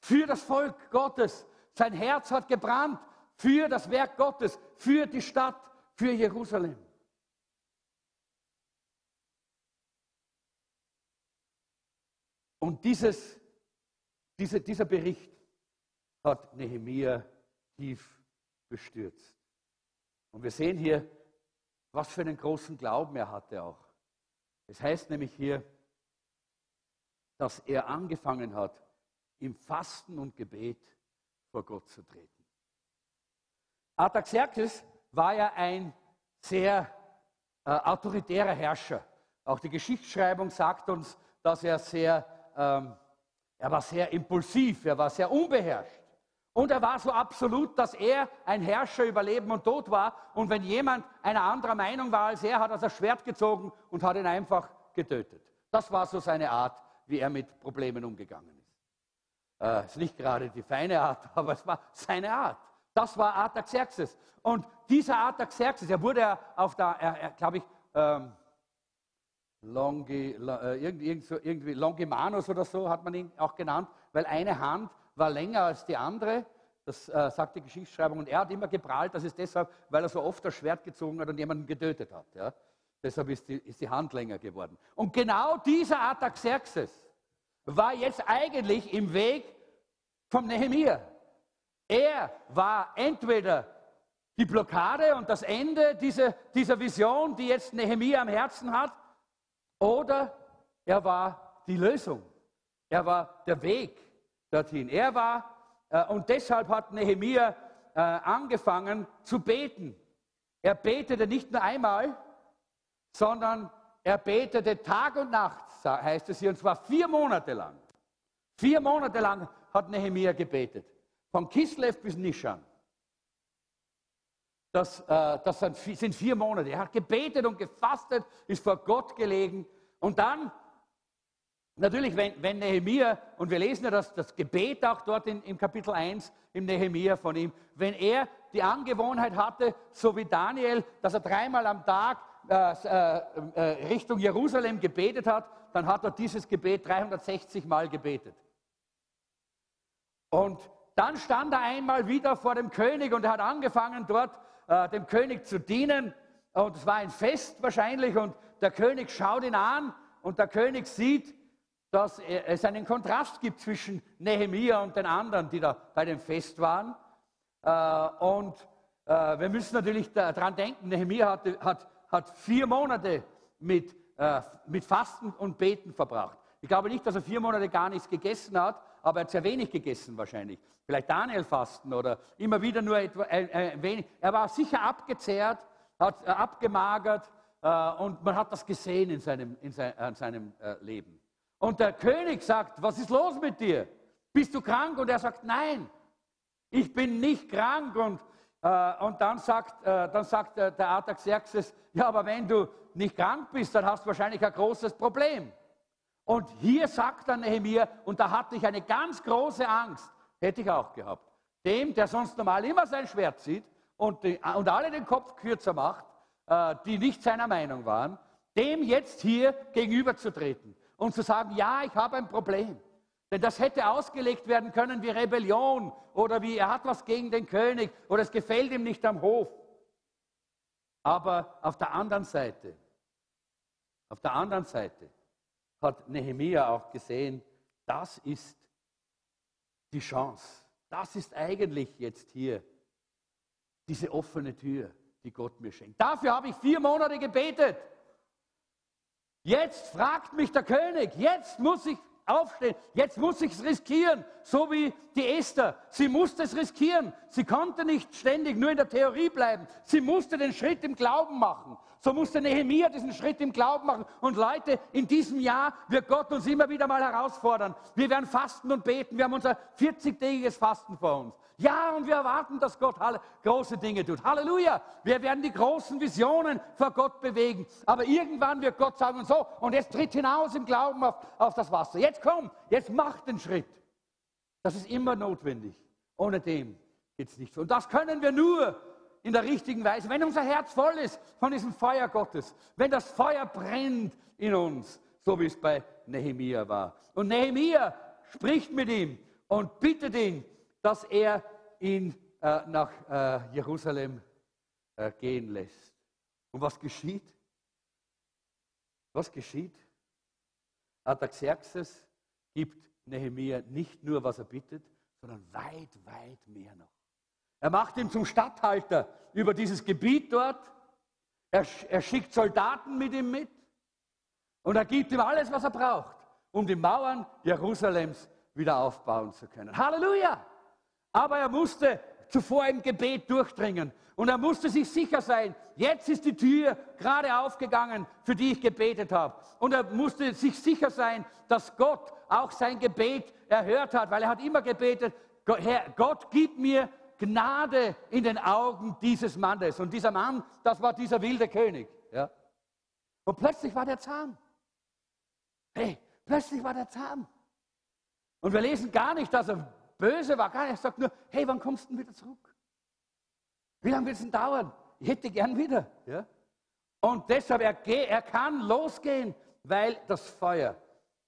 für das Volk Gottes. Sein Herz hat gebrannt für das Werk Gottes, für die Stadt, für Jerusalem. Und dieses, diese, dieser Bericht hat Nehemia tief bestürzt. Und wir sehen hier, was für einen großen Glauben er hatte auch. Es heißt nämlich hier, dass er angefangen hat, im Fasten und Gebet vor Gott zu treten. Artaxerxes war ja ein sehr äh, autoritärer Herrscher. Auch die Geschichtsschreibung sagt uns, dass er sehr, ähm, er war sehr impulsiv, er war sehr unbeherrscht. Und er war so absolut, dass er ein Herrscher über Leben und Tod war. Und wenn jemand einer anderer Meinung war als er, hat er das Schwert gezogen und hat ihn einfach getötet. Das war so seine Art, wie er mit Problemen umgegangen ist. Äh, ist nicht gerade die feine Art, aber es war seine Art. Das war Artaxerxes. Und dieser Artaxerxes, er wurde auf der, er, er glaube ich, ähm, Longi, äh, irgendwie, Longimanus oder so hat man ihn auch genannt, weil eine Hand war länger als die andere. Das äh, sagt die Geschichtsschreibung. Und er hat immer geprahlt, das ist deshalb, weil er so oft das Schwert gezogen hat und jemanden getötet hat. Ja? Deshalb ist die, ist die Hand länger geworden. Und genau dieser Artaxerxes war jetzt eigentlich im Weg vom Nehemiah. Er war entweder die Blockade und das Ende dieser, dieser Vision, die jetzt Nehemiah am Herzen hat, oder er war die Lösung. Er war der Weg dorthin. Er war, äh, und deshalb hat Nehemiah äh, angefangen zu beten. Er betete nicht nur einmal, sondern er betete Tag und Nacht, heißt es hier, und zwar vier Monate lang. Vier Monate lang hat Nehemiah gebetet. Von Kislev bis Nishan. Das, äh, das sind vier Monate. Er hat gebetet und gefastet, ist vor Gott gelegen. Und dann, natürlich, wenn, wenn Nehemiah, und wir lesen ja das, das Gebet auch dort in, im Kapitel 1 im Nehemiah von ihm, wenn er die Angewohnheit hatte, so wie Daniel, dass er dreimal am Tag äh, äh, äh, Richtung Jerusalem gebetet hat, dann hat er dieses Gebet 360 Mal gebetet. Und dann stand er einmal wieder vor dem König und er hat angefangen dort äh, dem König zu dienen. Und es war ein Fest wahrscheinlich und der König schaut ihn an und der König sieht, dass es einen Kontrast gibt zwischen Nehemia und den anderen, die da bei dem Fest waren. Äh, und äh, wir müssen natürlich daran denken, Nehemia hat, hat, hat vier Monate mit, äh, mit Fasten und Beten verbracht. Ich glaube nicht, dass er vier Monate gar nichts gegessen hat, aber er hat sehr wenig gegessen wahrscheinlich. Vielleicht Daniel fasten oder immer wieder nur etwa, äh, äh, wenig. Er war sicher abgezehrt, hat äh, abgemagert äh, und man hat das gesehen in seinem, in sein, in seinem äh, Leben. Und der König sagt, was ist los mit dir? Bist du krank? Und er sagt, nein, ich bin nicht krank. Und, äh, und dann sagt, dann sagt der Artaxerxes, ja, aber wenn du nicht krank bist, dann hast du wahrscheinlich ein großes Problem. Und hier sagt dann Nehemiah, und da hatte ich eine ganz große Angst, hätte ich auch gehabt, dem, der sonst normal immer sein Schwert zieht und, die, und alle den Kopf kürzer macht, äh, die nicht seiner Meinung waren, dem jetzt hier gegenüberzutreten und zu sagen, ja, ich habe ein Problem. Denn das hätte ausgelegt werden können wie Rebellion oder wie er hat was gegen den König oder es gefällt ihm nicht am Hof. Aber auf der anderen Seite, auf der anderen Seite hat Nehemia auch gesehen, das ist die Chance. Das ist eigentlich jetzt hier diese offene Tür, die Gott mir schenkt. Dafür habe ich vier Monate gebetet. Jetzt fragt mich der König, jetzt muss ich aufstehen. Jetzt muss ich es riskieren, so wie die Esther. Sie musste es riskieren. Sie konnte nicht ständig nur in der Theorie bleiben. Sie musste den Schritt im Glauben machen. So musste Nehemiah diesen Schritt im Glauben machen. Und Leute, in diesem Jahr wird Gott uns immer wieder mal herausfordern. Wir werden fasten und beten. Wir haben unser 40-tägiges Fasten vor uns. Ja, und wir erwarten, dass Gott große Dinge tut. Halleluja! Wir werden die großen Visionen vor Gott bewegen. Aber irgendwann wird Gott sagen, und so, und jetzt tritt hinaus im Glauben auf, auf das Wasser. Jetzt komm, jetzt mach den Schritt. Das ist immer notwendig. Ohne dem geht es nicht. Und das können wir nur in der richtigen Weise, wenn unser Herz voll ist von diesem Feuer Gottes, wenn das Feuer brennt in uns, so wie es bei Nehemia war. Und Nehemia spricht mit ihm und bittet ihn, dass er ihn äh, nach äh, Jerusalem äh, gehen lässt. Und was geschieht? Was geschieht? Artaxerxes gibt Nehemia nicht nur, was er bittet, sondern weit, weit mehr noch. Er macht ihn zum Statthalter über dieses Gebiet dort. Er, er schickt Soldaten mit ihm mit. Und er gibt ihm alles, was er braucht, um die Mauern Jerusalems wieder aufbauen zu können. Halleluja! Aber er musste zuvor im Gebet durchdringen. Und er musste sich sicher sein, jetzt ist die Tür gerade aufgegangen, für die ich gebetet habe. Und er musste sich sicher sein, dass Gott auch sein Gebet erhört hat, weil er hat immer gebetet, Herr, Gott, gib mir Gnade in den Augen dieses Mannes. Und dieser Mann, das war dieser wilde König. Ja. Und plötzlich war der zahm. Hey, plötzlich war der zahm. Und wir lesen gar nicht, dass er böse war. Gar nicht. Er sagt nur, hey, wann kommst du denn wieder zurück? Wie lange wird es denn dauern? Ich hätte gern wieder. Ja? Und deshalb, er, er kann losgehen, weil das Feuer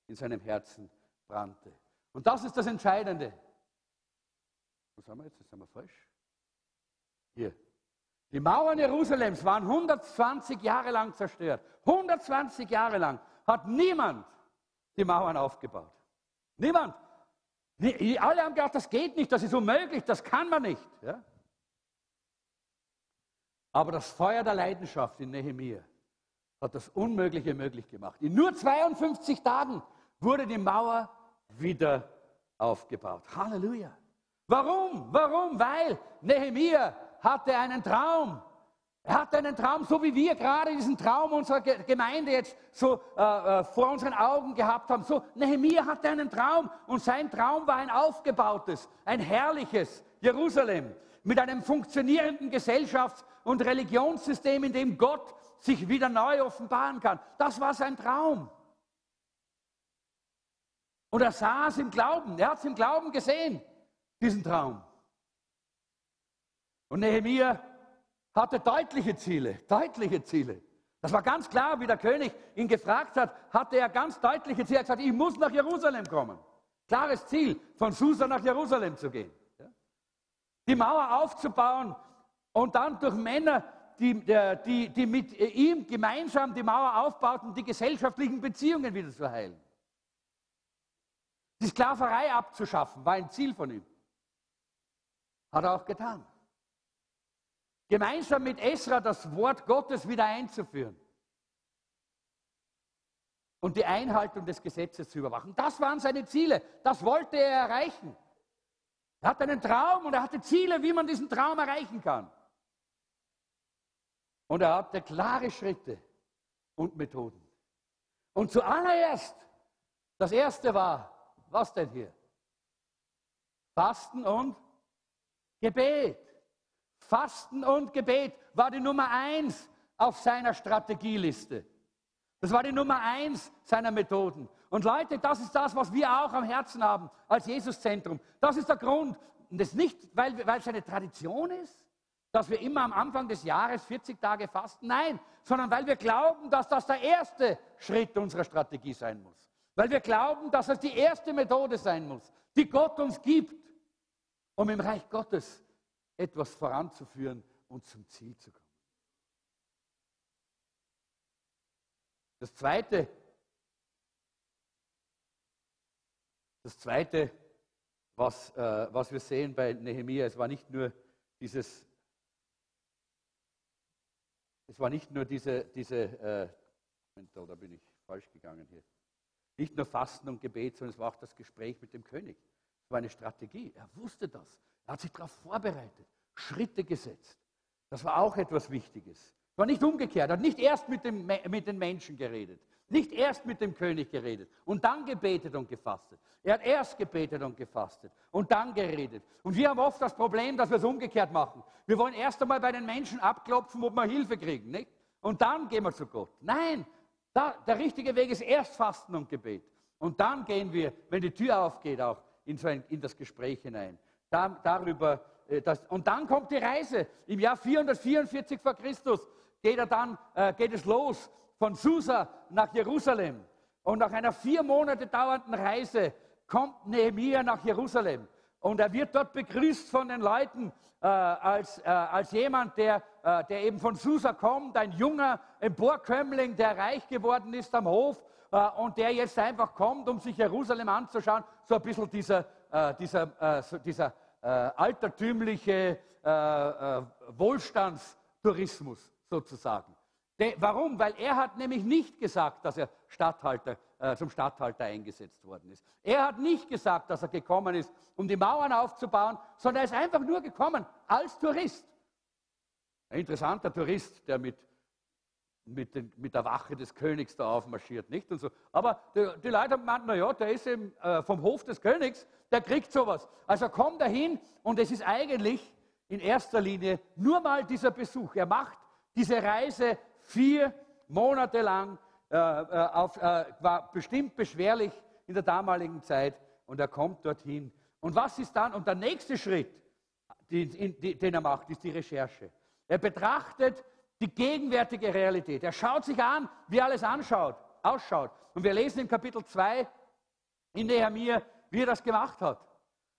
in seinem Herzen brannte. Und das ist das Entscheidende. Wo sind wir jetzt? Jetzt sind wir falsch. Hier. Die Mauern Jerusalems waren 120 Jahre lang zerstört. 120 Jahre lang hat niemand die Mauern aufgebaut. Niemand. Alle haben gedacht, das geht nicht, das ist unmöglich, das kann man nicht. Ja? Aber das Feuer der Leidenschaft in Nehemiah hat das Unmögliche möglich gemacht. In nur 52 Tagen wurde die Mauer wieder aufgebaut. Halleluja. Warum? Warum? Weil Nehemiah hatte einen Traum. Er hatte einen Traum, so wie wir gerade diesen Traum unserer Gemeinde jetzt so äh, äh, vor unseren Augen gehabt haben. So, Nehemiah hatte einen Traum und sein Traum war ein aufgebautes, ein herrliches Jerusalem mit einem funktionierenden Gesellschafts- und Religionssystem, in dem Gott sich wieder neu offenbaren kann. Das war sein Traum. Und er sah es im Glauben, er hat es im Glauben gesehen, diesen Traum. Und Nehemiah hatte deutliche Ziele, deutliche Ziele. Das war ganz klar, wie der König ihn gefragt hat, hatte er ganz deutliche Ziele. Er hat gesagt, ich muss nach Jerusalem kommen. Klares Ziel, von Susa nach Jerusalem zu gehen. Die Mauer aufzubauen und dann durch Männer, die, die, die mit ihm gemeinsam die Mauer aufbauten, die gesellschaftlichen Beziehungen wieder zu heilen. Die Sklaverei abzuschaffen, war ein Ziel von ihm. Hat er auch getan gemeinsam mit Esra das Wort Gottes wieder einzuführen und die Einhaltung des Gesetzes zu überwachen. Das waren seine Ziele, das wollte er erreichen. Er hatte einen Traum und er hatte Ziele, wie man diesen Traum erreichen kann. Und er hatte klare Schritte und Methoden. Und zuallererst, das erste war, was denn hier? Fasten und Gebet. Fasten und Gebet war die Nummer eins auf seiner Strategieliste. Das war die Nummer eins seiner Methoden. Und Leute, das ist das, was wir auch am Herzen haben als Jesuszentrum. Das ist der Grund. Und das nicht, weil, weil es eine Tradition ist, dass wir immer am Anfang des Jahres 40 Tage fasten. Nein, sondern weil wir glauben, dass das der erste Schritt unserer Strategie sein muss. Weil wir glauben, dass es die erste Methode sein muss, die Gott uns gibt, um im Reich Gottes etwas voranzuführen und zum Ziel zu kommen. Das Zweite, das Zweite was, äh, was wir sehen bei Nehemiah, es war nicht nur dieses, es war nicht nur diese, diese äh, Moment, da bin ich falsch gegangen hier. Nicht nur Fasten und Gebet, sondern es war auch das Gespräch mit dem König. Es war eine Strategie. Er wusste das. Er hat sich darauf vorbereitet, Schritte gesetzt. Das war auch etwas Wichtiges. Es war nicht umgekehrt. Er hat nicht erst mit, dem, mit den Menschen geredet, nicht erst mit dem König geredet und dann gebetet und gefastet. Er hat erst gebetet und gefastet und dann geredet. Und wir haben oft das Problem, dass wir es umgekehrt machen. Wir wollen erst einmal bei den Menschen abklopfen, ob wir Hilfe kriegen, nicht? Und dann gehen wir zu Gott. Nein, da, der richtige Weg ist erst Fasten und Gebet. Und dann gehen wir, wenn die Tür aufgeht, auch in, so ein, in das Gespräch hinein da, darüber. Äh, das, und dann kommt die Reise. Im Jahr 444 vor Christus geht, er dann, äh, geht es los von Susa nach Jerusalem. Und nach einer vier Monate dauernden Reise kommt Nehemiah nach Jerusalem. Und er wird dort begrüßt von den Leuten äh, als, äh, als jemand, der, äh, der eben von Susa kommt, ein junger Emporkömmling, der reich geworden ist am Hof äh, und der jetzt einfach kommt, um sich Jerusalem anzuschauen. So ein bisschen dieser, äh, dieser, dieser äh, altertümliche äh, äh, Wohlstandstourismus sozusagen. De, warum? Weil er hat nämlich nicht gesagt, dass er Statthalter, äh, zum Statthalter eingesetzt worden ist. Er hat nicht gesagt, dass er gekommen ist, um die Mauern aufzubauen, sondern er ist einfach nur gekommen als Tourist. Ein interessanter Tourist, der mit mit, den, mit, der Wache des Königs da aufmarschiert, nicht? Und so. Aber die, die Leute haben gemeint, naja, der ist eben äh, vom Hof des Königs, der kriegt sowas. Also komm dahin und es ist eigentlich in erster Linie nur mal dieser Besuch. Er macht diese Reise vier Monate lang, äh, äh auf, äh, war bestimmt beschwerlich in der damaligen Zeit und er kommt dorthin. Und was ist dann? Und der nächste Schritt, den, den er macht, ist die Recherche. Er betrachtet die gegenwärtige Realität. Er schaut sich an, wie alles anschaut, ausschaut. Und wir lesen im Kapitel 2 in Nehemiah, wie er das gemacht hat.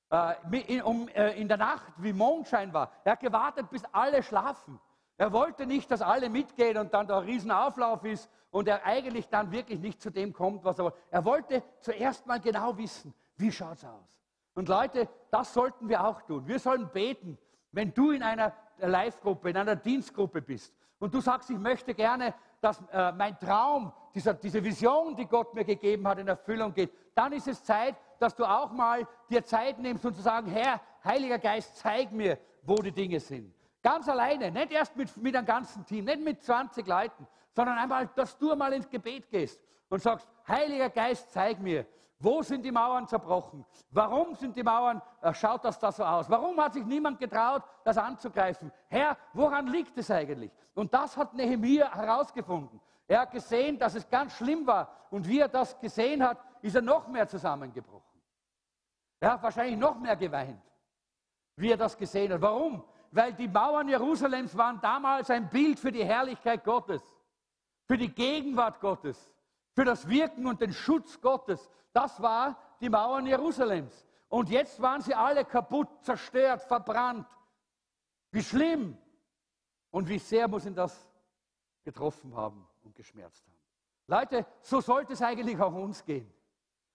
Äh, in, äh, in der Nacht, wie Mondschein war. Er hat gewartet, bis alle schlafen. Er wollte nicht, dass alle mitgehen und dann da ein Riesenauflauf ist und er eigentlich dann wirklich nicht zu dem kommt, was er wollte. Er wollte zuerst mal genau wissen, wie schaut es aus. Und Leute, das sollten wir auch tun. Wir sollen beten, wenn du in einer Live-Gruppe, in einer Dienstgruppe bist und du sagst, ich möchte gerne, dass äh, mein Traum, dieser, diese Vision, die Gott mir gegeben hat, in Erfüllung geht, dann ist es Zeit, dass du auch mal dir Zeit nimmst und zu sagen, Herr, Heiliger Geist, zeig mir, wo die Dinge sind. Ganz alleine, nicht erst mit, mit einem ganzen Team, nicht mit 20 Leuten, sondern einmal, dass du mal ins Gebet gehst und sagst, Heiliger Geist, zeig mir, wo sind die Mauern zerbrochen? Warum sind die Mauern, äh, schaut das da so aus? Warum hat sich niemand getraut, das anzugreifen? Herr, woran liegt es eigentlich? Und das hat Nehemiah herausgefunden. Er hat gesehen, dass es ganz schlimm war. Und wie er das gesehen hat, ist er noch mehr zusammengebrochen. Er hat wahrscheinlich noch mehr geweint, wie er das gesehen hat. Warum? Weil die Mauern Jerusalems waren damals ein Bild für die Herrlichkeit Gottes, für die Gegenwart Gottes, für das Wirken und den Schutz Gottes. Das war die Mauern Jerusalems. Und jetzt waren sie alle kaputt, zerstört, verbrannt. Wie schlimm und wie sehr muss ihn das getroffen haben und geschmerzt haben. Leute, so sollte es eigentlich auch uns gehen.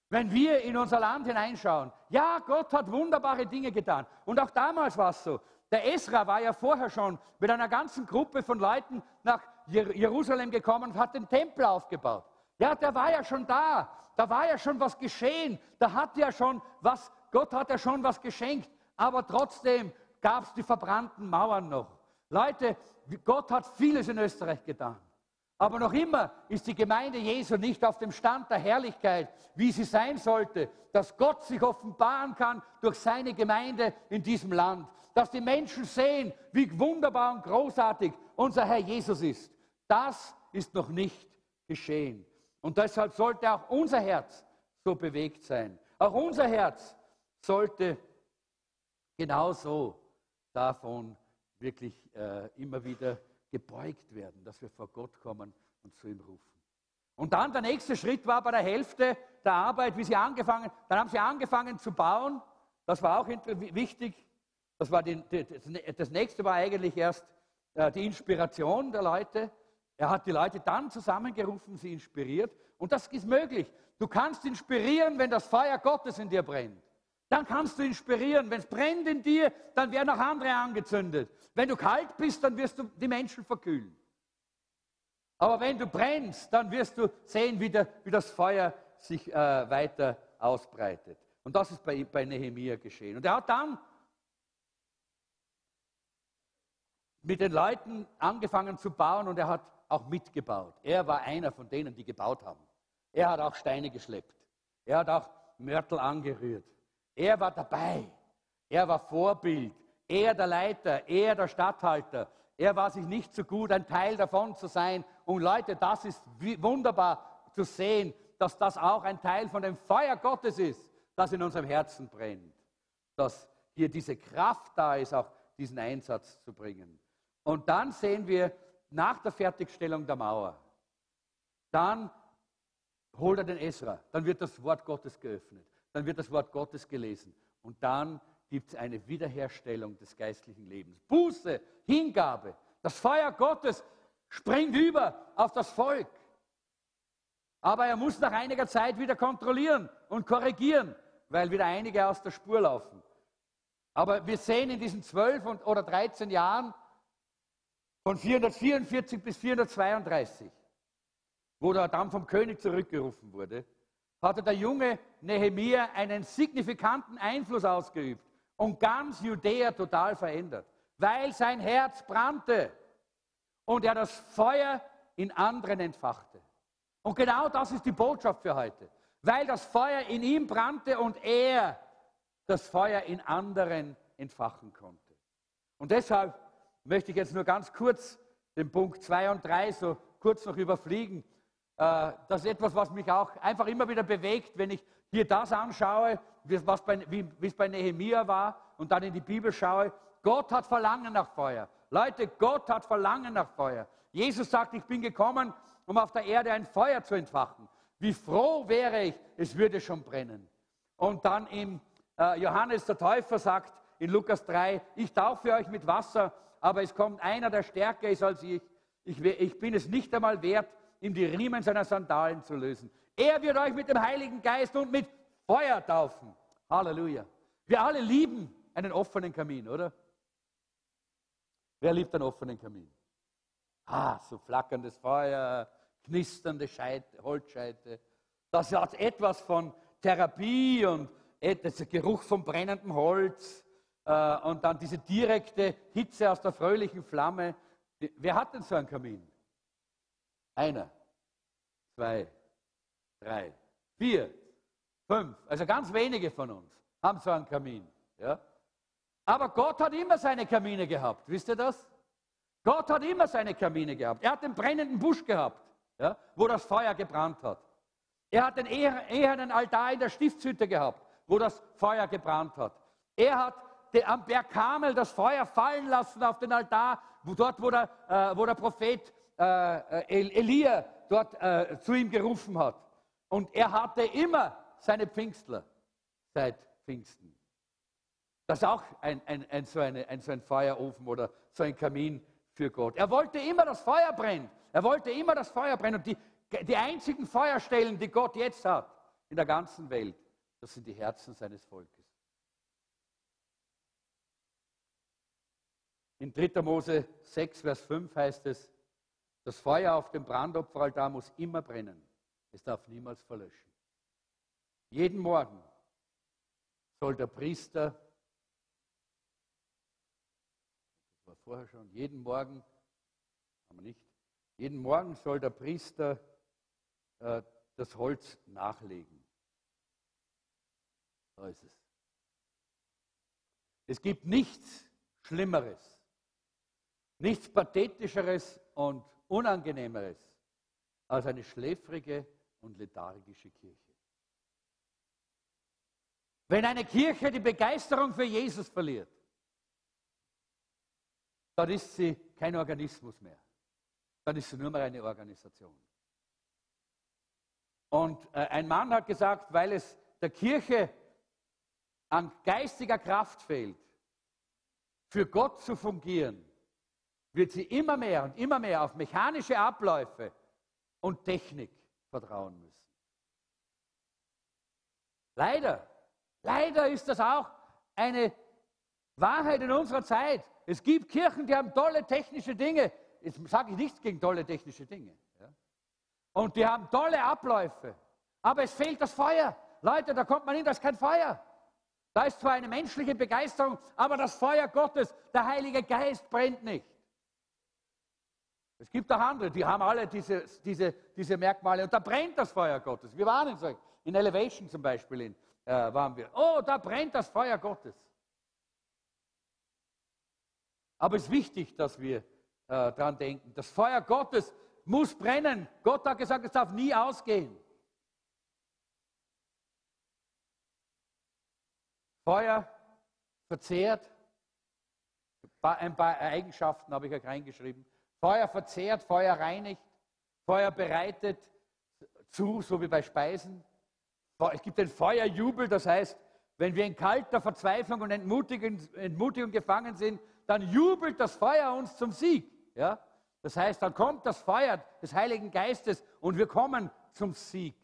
Wenn wir in unser Land hineinschauen, ja, Gott hat wunderbare Dinge getan. Und auch damals war es so. Der Esra war ja vorher schon mit einer ganzen Gruppe von Leuten nach Jerusalem gekommen und hat den Tempel aufgebaut. Ja, der war ja schon da. Da war ja schon was geschehen. Da hat ja schon was, Gott hat ja schon was geschenkt. Aber trotzdem gab es die verbrannten Mauern noch. Leute, Gott hat vieles in Österreich getan. Aber noch immer ist die Gemeinde Jesu nicht auf dem Stand der Herrlichkeit, wie sie sein sollte, dass Gott sich offenbaren kann durch seine Gemeinde in diesem Land. Dass die Menschen sehen, wie wunderbar und großartig unser Herr Jesus ist. Das ist noch nicht geschehen. Und deshalb sollte auch unser Herz so bewegt sein. Auch unser Herz sollte genauso davon wirklich äh, immer wieder gebeugt werden, dass wir vor Gott kommen und zu ihm rufen. Und dann der nächste Schritt war bei der Hälfte der Arbeit, wie sie angefangen, dann haben sie angefangen zu bauen. Das war auch wichtig. Das, war die, das nächste war eigentlich erst äh, die Inspiration der Leute. Er hat die Leute dann zusammengerufen, sie inspiriert. Und das ist möglich. Du kannst inspirieren, wenn das Feuer Gottes in dir brennt. Dann kannst du inspirieren. Wenn es brennt in dir, dann werden auch andere angezündet. Wenn du kalt bist, dann wirst du die Menschen verkühlen. Aber wenn du brennst, dann wirst du sehen, wie, der, wie das Feuer sich äh, weiter ausbreitet. Und das ist bei, bei Nehemia geschehen. Und er hat dann mit den Leuten angefangen zu bauen und er hat auch mitgebaut. Er war einer von denen, die gebaut haben. Er hat auch Steine geschleppt. Er hat auch Mörtel angerührt. Er war dabei. Er war Vorbild. Er der Leiter. Er der Statthalter. Er war sich nicht so gut, ein Teil davon zu sein. Und Leute, das ist wunderbar zu sehen, dass das auch ein Teil von dem Feuer Gottes ist, das in unserem Herzen brennt. Dass hier diese Kraft da ist, auch diesen Einsatz zu bringen. Und dann sehen wir nach der Fertigstellung der Mauer, dann holt er den Esra, dann wird das Wort Gottes geöffnet, dann wird das Wort Gottes gelesen und dann gibt es eine Wiederherstellung des geistlichen Lebens. Buße, Hingabe, das Feuer Gottes springt über auf das Volk. Aber er muss nach einiger Zeit wieder kontrollieren und korrigieren, weil wieder einige aus der Spur laufen. Aber wir sehen in diesen zwölf oder 13 Jahren von 444 bis 432 wo er dann vom König zurückgerufen wurde, hatte der junge Nehemia einen signifikanten Einfluss ausgeübt und ganz Judäa total verändert, weil sein Herz brannte und er das Feuer in anderen entfachte. Und genau das ist die Botschaft für heute, weil das Feuer in ihm brannte und er das Feuer in anderen entfachen konnte. Und deshalb möchte ich jetzt nur ganz kurz den Punkt 2 und 3 so kurz noch überfliegen. Äh, das ist etwas, was mich auch einfach immer wieder bewegt, wenn ich hier das anschaue, was bei, wie es bei Nehemia war und dann in die Bibel schaue. Gott hat Verlangen nach Feuer. Leute, Gott hat Verlangen nach Feuer. Jesus sagt, ich bin gekommen, um auf der Erde ein Feuer zu entfachen. Wie froh wäre ich, es würde schon brennen. Und dann im äh, Johannes der Täufer sagt in Lukas 3, ich taufe euch mit Wasser, aber es kommt einer, der stärker ist als ich. Ich, ich bin es nicht einmal wert, ihm die Riemen seiner Sandalen zu lösen. Er wird euch mit dem Heiligen Geist und mit Feuer taufen. Halleluja. Wir alle lieben einen offenen Kamin, oder? Wer liebt einen offenen Kamin? Ah, so flackerndes Feuer, knisternde Scheite, Holzscheite. Das hat etwas von Therapie und der Geruch von brennendem Holz. Äh, und dann diese direkte Hitze aus der fröhlichen Flamme. Wer hat denn so einen Kamin? Einer, zwei, drei, vier, fünf. Also ganz wenige von uns haben so einen Kamin. Ja? Aber Gott hat immer seine Kamine gehabt. Wisst ihr das? Gott hat immer seine Kamine gehabt. Er hat den brennenden Busch gehabt, ja, wo das Feuer gebrannt hat. Er hat den ehernen Altar in der Stiftshütte gehabt, wo das Feuer gebrannt hat. Er hat am Berg Kamel das Feuer fallen lassen auf den Altar, wo, dort, wo der, äh, wo der Prophet äh, Elia dort äh, zu ihm gerufen hat. Und er hatte immer seine Pfingstler seit Pfingsten. Das ist auch ein, ein, ein, so, eine, ein, so ein Feuerofen oder so ein Kamin für Gott. Er wollte immer, dass Feuer brennt. Er wollte immer, dass Feuer brennt. Und die, die einzigen Feuerstellen, die Gott jetzt hat in der ganzen Welt, das sind die Herzen seines Volkes. In 3. Mose 6, Vers 5 heißt es, das Feuer auf dem Brandopferaltar muss immer brennen. Es darf niemals verlöschen. Jeden Morgen soll der Priester, das war vorher schon, jeden Morgen, haben wir nicht, jeden Morgen soll der Priester äh, das Holz nachlegen. Da ist es. Es gibt nichts Schlimmeres, nichts Pathetischeres und Unangenehmeres als eine schläfrige und lethargische Kirche. Wenn eine Kirche die Begeisterung für Jesus verliert, dann ist sie kein Organismus mehr. Dann ist sie nur mehr eine Organisation. Und äh, ein Mann hat gesagt, weil es der Kirche an geistiger Kraft fehlt, für Gott zu fungieren, wird sie immer mehr und immer mehr auf mechanische Abläufe und Technik vertrauen müssen. Leider, leider ist das auch eine Wahrheit in unserer Zeit. Es gibt Kirchen, die haben tolle technische Dinge. Jetzt sage ich nichts gegen tolle technische Dinge. Ja? Und die haben tolle Abläufe. Aber es fehlt das Feuer. Leute, da kommt man hin, da ist kein Feuer. Da ist zwar eine menschliche Begeisterung, aber das Feuer Gottes, der Heilige Geist brennt nicht. Es gibt auch andere, die haben alle diese, diese, diese Merkmale und da brennt das Feuer Gottes. Wir waren in, in Elevation zum Beispiel, in, äh, waren wir. Oh, da brennt das Feuer Gottes. Aber es ist wichtig, dass wir äh, daran denken. Das Feuer Gottes muss brennen. Gott hat gesagt, es darf nie ausgehen. Feuer verzehrt. Ein paar Eigenschaften habe ich euch reingeschrieben. Feuer verzehrt, Feuer reinigt, Feuer bereitet zu, so wie bei Speisen. Es gibt den Feuerjubel, das heißt, wenn wir in kalter Verzweiflung und Entmutigung, gefangen sind, dann jubelt das Feuer uns zum Sieg. Ja? Das heißt, dann kommt das Feuer des Heiligen Geistes und wir kommen zum Sieg.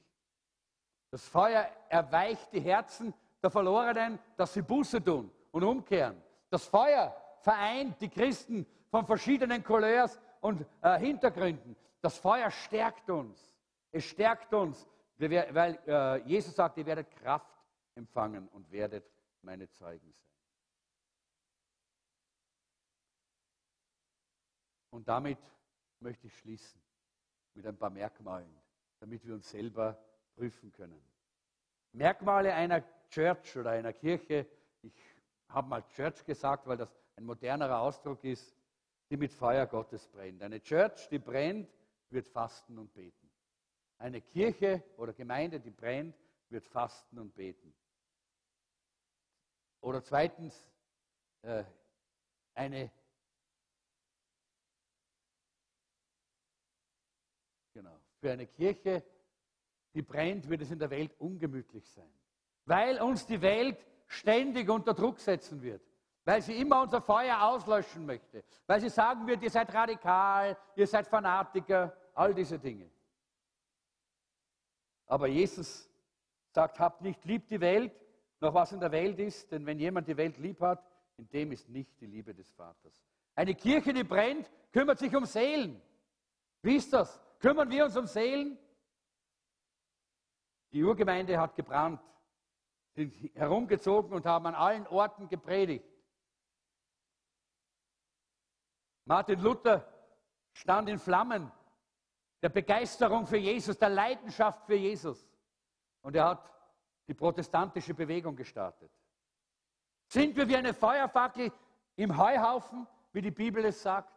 Das Feuer erweicht die Herzen der Verlorenen, dass sie Buße tun und umkehren. Das Feuer vereint die Christen von verschiedenen Couleurs und äh, Hintergründen. Das Feuer stärkt uns. Es stärkt uns, weil äh, Jesus sagt, ihr werdet Kraft empfangen und werdet meine Zeugen sein. Und damit möchte ich schließen mit ein paar Merkmalen, damit wir uns selber prüfen können. Merkmale einer Church oder einer Kirche, ich habe mal Church gesagt, weil das ein modernerer Ausdruck ist, die mit Feuer Gottes brennt. Eine Church, die brennt, wird fasten und beten. Eine Kirche oder Gemeinde, die brennt, wird fasten und beten. Oder zweitens, äh, eine genau, für eine Kirche, die brennt, wird es in der Welt ungemütlich sein. Weil uns die Welt ständig unter Druck setzen wird weil sie immer unser Feuer auslöschen möchte, weil sie sagen wird, ihr seid radikal, ihr seid Fanatiker, all diese Dinge. Aber Jesus sagt, habt nicht lieb die Welt, noch was in der Welt ist, denn wenn jemand die Welt lieb hat, in dem ist nicht die Liebe des Vaters. Eine Kirche, die brennt, kümmert sich um Seelen. Wie ist das? Kümmern wir uns um Seelen? Die Urgemeinde hat gebrannt, sind herumgezogen und haben an allen Orten gepredigt Martin Luther stand in Flammen der Begeisterung für Jesus, der Leidenschaft für Jesus. Und er hat die protestantische Bewegung gestartet. Sind wir wie eine Feuerfackel im Heuhaufen, wie die Bibel es sagt,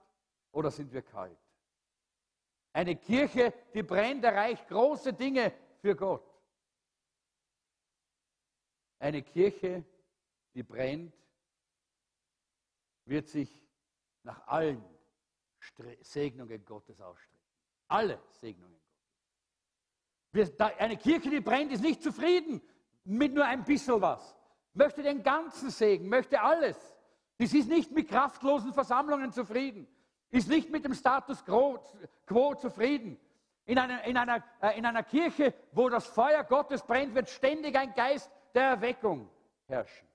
oder sind wir kalt? Eine Kirche, die brennt, erreicht große Dinge für Gott. Eine Kirche, die brennt, wird sich nach allen Segnungen Gottes ausstrecken. Alle Segnungen Gottes. Eine Kirche, die brennt, ist nicht zufrieden mit nur ein bisschen was. Möchte den ganzen Segen, möchte alles. Das ist nicht mit kraftlosen Versammlungen zufrieden, ist nicht mit dem Status quo, quo zufrieden. In einer, in, einer, äh, in einer Kirche, wo das Feuer Gottes brennt, wird ständig ein Geist der Erweckung herrschen.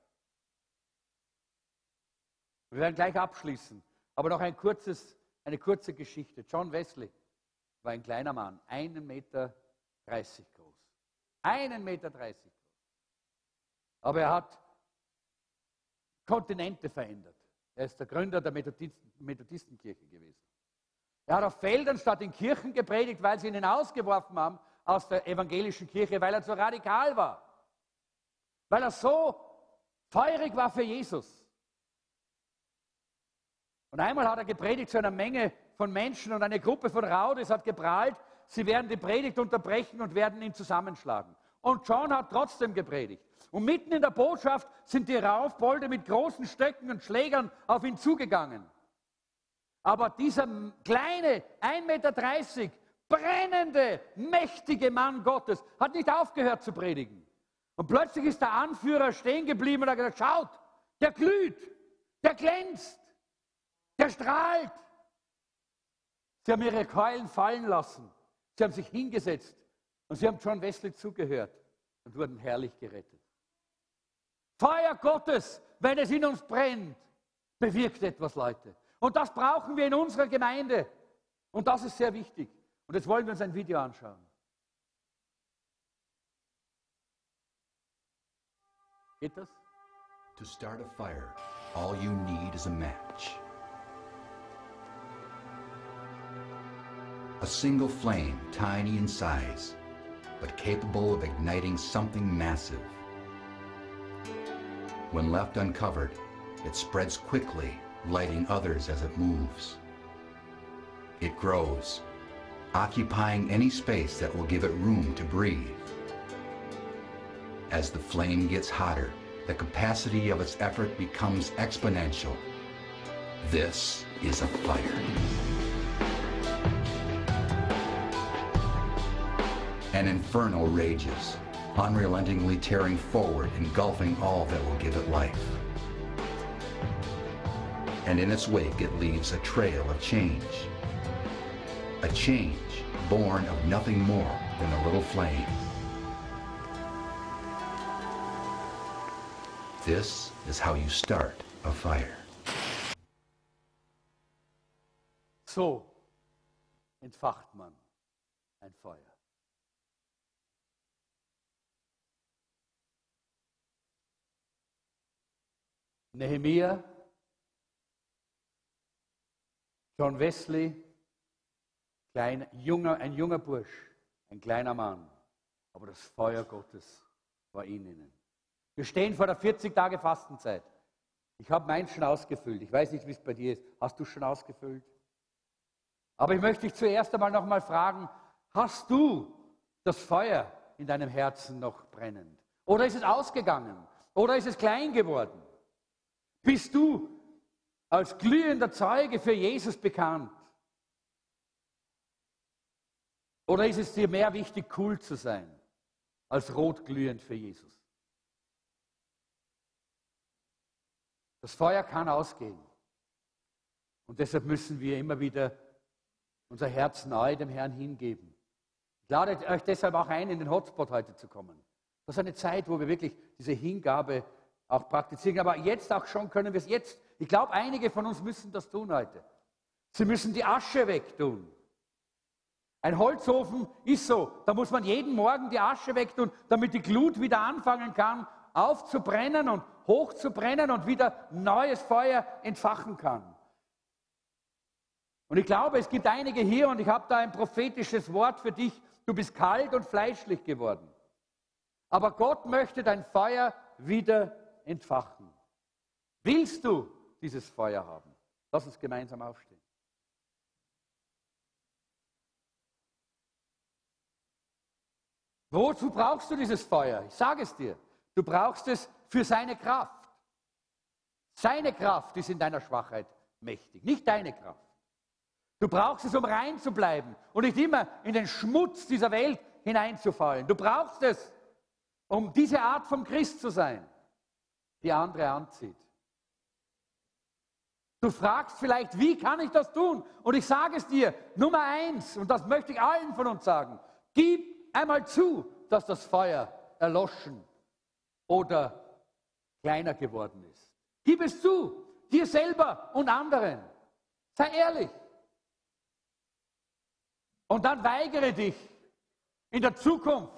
Wir werden gleich abschließen, aber noch ein kurzes, eine kurze Geschichte. John Wesley war ein kleiner Mann, einen Meter dreißig groß. Einen Meter dreißig groß. Aber er hat Kontinente verändert. Er ist der Gründer der Methodistenkirche gewesen. Er hat auf Feldern statt in Kirchen gepredigt, weil sie ihn hinausgeworfen haben aus der evangelischen Kirche, weil er zu radikal war. Weil er so feurig war für Jesus. Und einmal hat er gepredigt zu einer Menge von Menschen und eine Gruppe von Raudes hat geprahlt, sie werden die Predigt unterbrechen und werden ihn zusammenschlagen. Und John hat trotzdem gepredigt. Und mitten in der Botschaft sind die Raufbolde mit großen Stöcken und Schlägern auf ihn zugegangen. Aber dieser kleine, 1,30 Meter, brennende, mächtige Mann Gottes hat nicht aufgehört zu predigen. Und plötzlich ist der Anführer stehen geblieben und hat gesagt, schaut, der glüht, der glänzt, der strahlt. Sie haben ihre Keulen fallen lassen. Sie haben sich hingesetzt und sie haben John Wesley zugehört und wurden herrlich gerettet. Feuer Gottes, wenn es in uns brennt, bewirkt etwas, Leute. Und das brauchen wir in unserer Gemeinde. Und das ist sehr wichtig. Und jetzt wollen wir uns ein Video anschauen. Geht das? To start a fire, all you need is a match. A single flame, tiny in size, but capable of igniting something massive. When left uncovered, it spreads quickly, lighting others as it moves. It grows, occupying any space that will give it room to breathe. As the flame gets hotter, the capacity of its effort becomes exponential. This is a fire. An inferno rages, unrelentingly tearing forward, engulfing all that will give it life. And in its wake, it leaves a trail of change. A change born of nothing more than a little flame. This is how you start a fire. So entfacht man ein Feuer. Nehemiah, John Wesley, klein, junger, ein junger Bursch, ein kleiner Mann, aber das Feuer Gottes war in ihnen. Wir stehen vor der 40 Tage Fastenzeit. Ich habe meins schon ausgefüllt. Ich weiß nicht, wie es bei dir ist. Hast du schon ausgefüllt? Aber ich möchte dich zuerst einmal noch mal fragen, hast du das Feuer in deinem Herzen noch brennend? Oder ist es ausgegangen? Oder ist es klein geworden? Bist du als glühender Zeuge für Jesus bekannt? Oder ist es dir mehr wichtig, cool zu sein, als rotglühend für Jesus? Das Feuer kann ausgehen. Und deshalb müssen wir immer wieder unser Herz neu dem Herrn hingeben. Ich lade euch deshalb auch ein, in den Hotspot heute zu kommen. Das ist eine Zeit, wo wir wirklich diese Hingabe auch praktizieren. Aber jetzt auch schon können wir es jetzt. Ich glaube, einige von uns müssen das tun heute. Sie müssen die Asche wegtun. Ein Holzofen ist so, da muss man jeden Morgen die Asche wegtun, damit die Glut wieder anfangen kann, aufzubrennen und hochzubrennen und wieder neues Feuer entfachen kann. Und ich glaube, es gibt einige hier und ich habe da ein prophetisches Wort für dich. Du bist kalt und fleischlich geworden. Aber Gott möchte dein Feuer wieder entfachen. Willst du dieses Feuer haben? Lass uns gemeinsam aufstehen. Wozu brauchst du dieses Feuer? Ich sage es dir. Du brauchst es für seine Kraft. Seine Kraft ist in deiner Schwachheit mächtig, nicht deine Kraft. Du brauchst es, um rein zu bleiben und nicht immer in den Schmutz dieser Welt hineinzufallen. Du brauchst es, um diese Art von Christ zu sein, die andere anzieht. Du fragst vielleicht, wie kann ich das tun? Und ich sage es dir, Nummer eins, und das möchte ich allen von uns sagen, gib einmal zu, dass das Feuer erloschen oder kleiner geworden ist. Gib es zu, dir selber und anderen. Sei ehrlich. Und dann weigere dich, in der Zukunft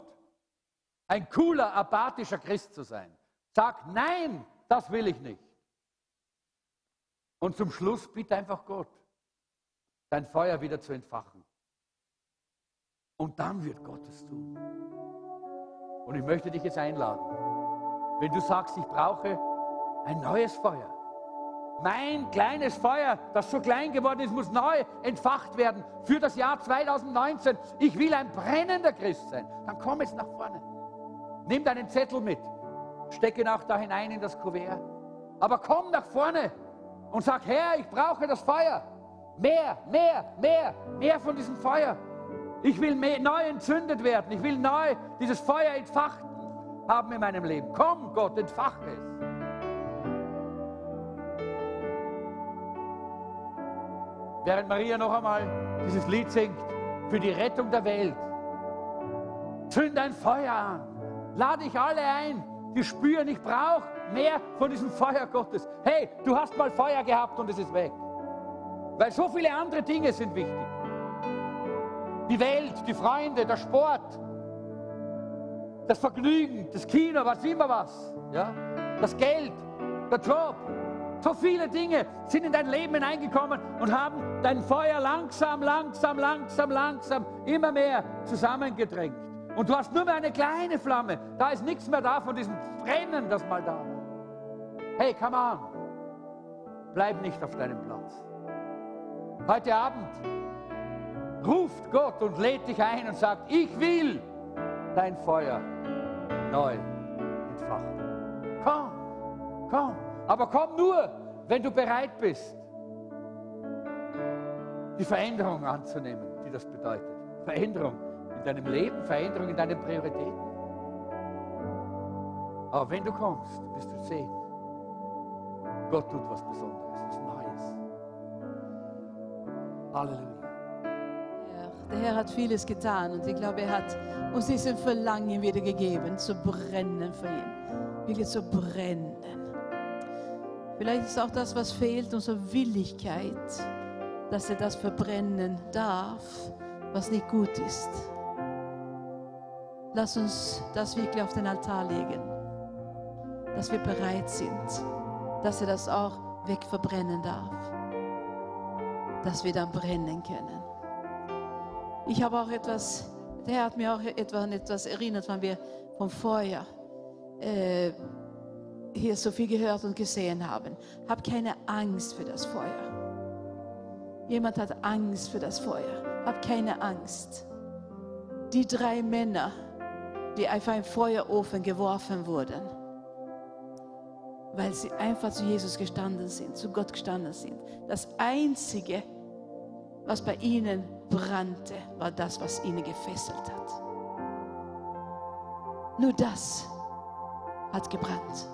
ein cooler, apathischer Christ zu sein. Sag, nein, das will ich nicht. Und zum Schluss bitte einfach Gott, dein Feuer wieder zu entfachen. Und dann wird Gott es tun. Und ich möchte dich jetzt einladen, wenn du sagst, ich brauche ein neues Feuer. Mein kleines Feuer, das so klein geworden ist, muss neu entfacht werden für das Jahr 2019. Ich will ein brennender Christ sein. Dann komm jetzt nach vorne. Nimm deinen Zettel mit. Steck ihn auch da hinein in das Kuvert. Aber komm nach vorne und sag, Herr, ich brauche das Feuer. Mehr, mehr, mehr, mehr von diesem Feuer. Ich will mehr, neu entzündet werden. Ich will neu dieses Feuer entfacht haben in meinem Leben. Komm, Gott, entfache es. Während Maria noch einmal dieses Lied singt für die Rettung der Welt. Zünd ein Feuer an. Lade ich alle ein, spüren, ich brauche mehr von diesem Feuer Gottes. Hey, du hast mal Feuer gehabt und es ist weg. Weil so viele andere Dinge sind wichtig. Die Welt, die Freunde, der Sport, das Vergnügen, das Kino, was immer was. Ja? Das Geld, der Job. So viele Dinge sind in dein Leben hineingekommen und haben dein Feuer langsam, langsam, langsam, langsam immer mehr zusammengedrängt. Und du hast nur mehr eine kleine Flamme. Da ist nichts mehr da von diesem Brennen, das mal da war. Hey, come on. Bleib nicht auf deinem Platz. Heute Abend ruft Gott und lädt dich ein und sagt, ich will dein Feuer neu entfachen. Komm, komm. Aber komm nur, wenn du bereit bist, die Veränderung anzunehmen, die das bedeutet. Veränderung in deinem Leben, Veränderung in deinen Prioritäten. Aber wenn du kommst, wirst du sehen, Gott tut was Besonderes, was Neues. Halleluja. Der Herr hat vieles getan und ich glaube, er hat uns diesen Verlangen wieder gegeben, zu brennen für ihn. Wirklich zu brennen. Vielleicht ist auch das, was fehlt, unsere Willigkeit, dass er das verbrennen darf, was nicht gut ist. Lass uns das wirklich auf den Altar legen, dass wir bereit sind, dass er das auch wegverbrennen darf, dass wir dann brennen können. Ich habe auch etwas, der Herr hat mir auch etwas, an etwas erinnert, wenn wir vom Feuer äh, hier so viel gehört und gesehen haben. Hab keine Angst für das Feuer. Jemand hat Angst für das Feuer. Hab keine Angst. Die drei Männer, die einfach in Feuerofen geworfen wurden, weil sie einfach zu Jesus gestanden sind, zu Gott gestanden sind. Das Einzige, was bei ihnen brannte, war das, was ihnen gefesselt hat. Nur das hat gebrannt.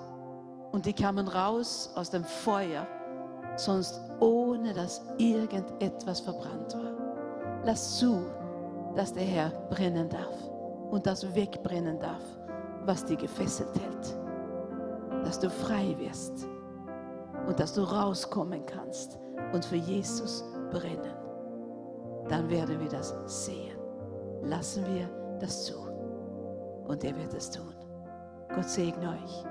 Und die kamen raus aus dem Feuer, sonst ohne dass irgendetwas verbrannt war. Lass zu, dass der Herr brennen darf und das wegbrennen darf, was dir gefesselt hält. Dass du frei wirst und dass du rauskommen kannst und für Jesus brennen dann werden wir das sehen. Lassen wir das zu. Und er wird es tun. Gott segne euch.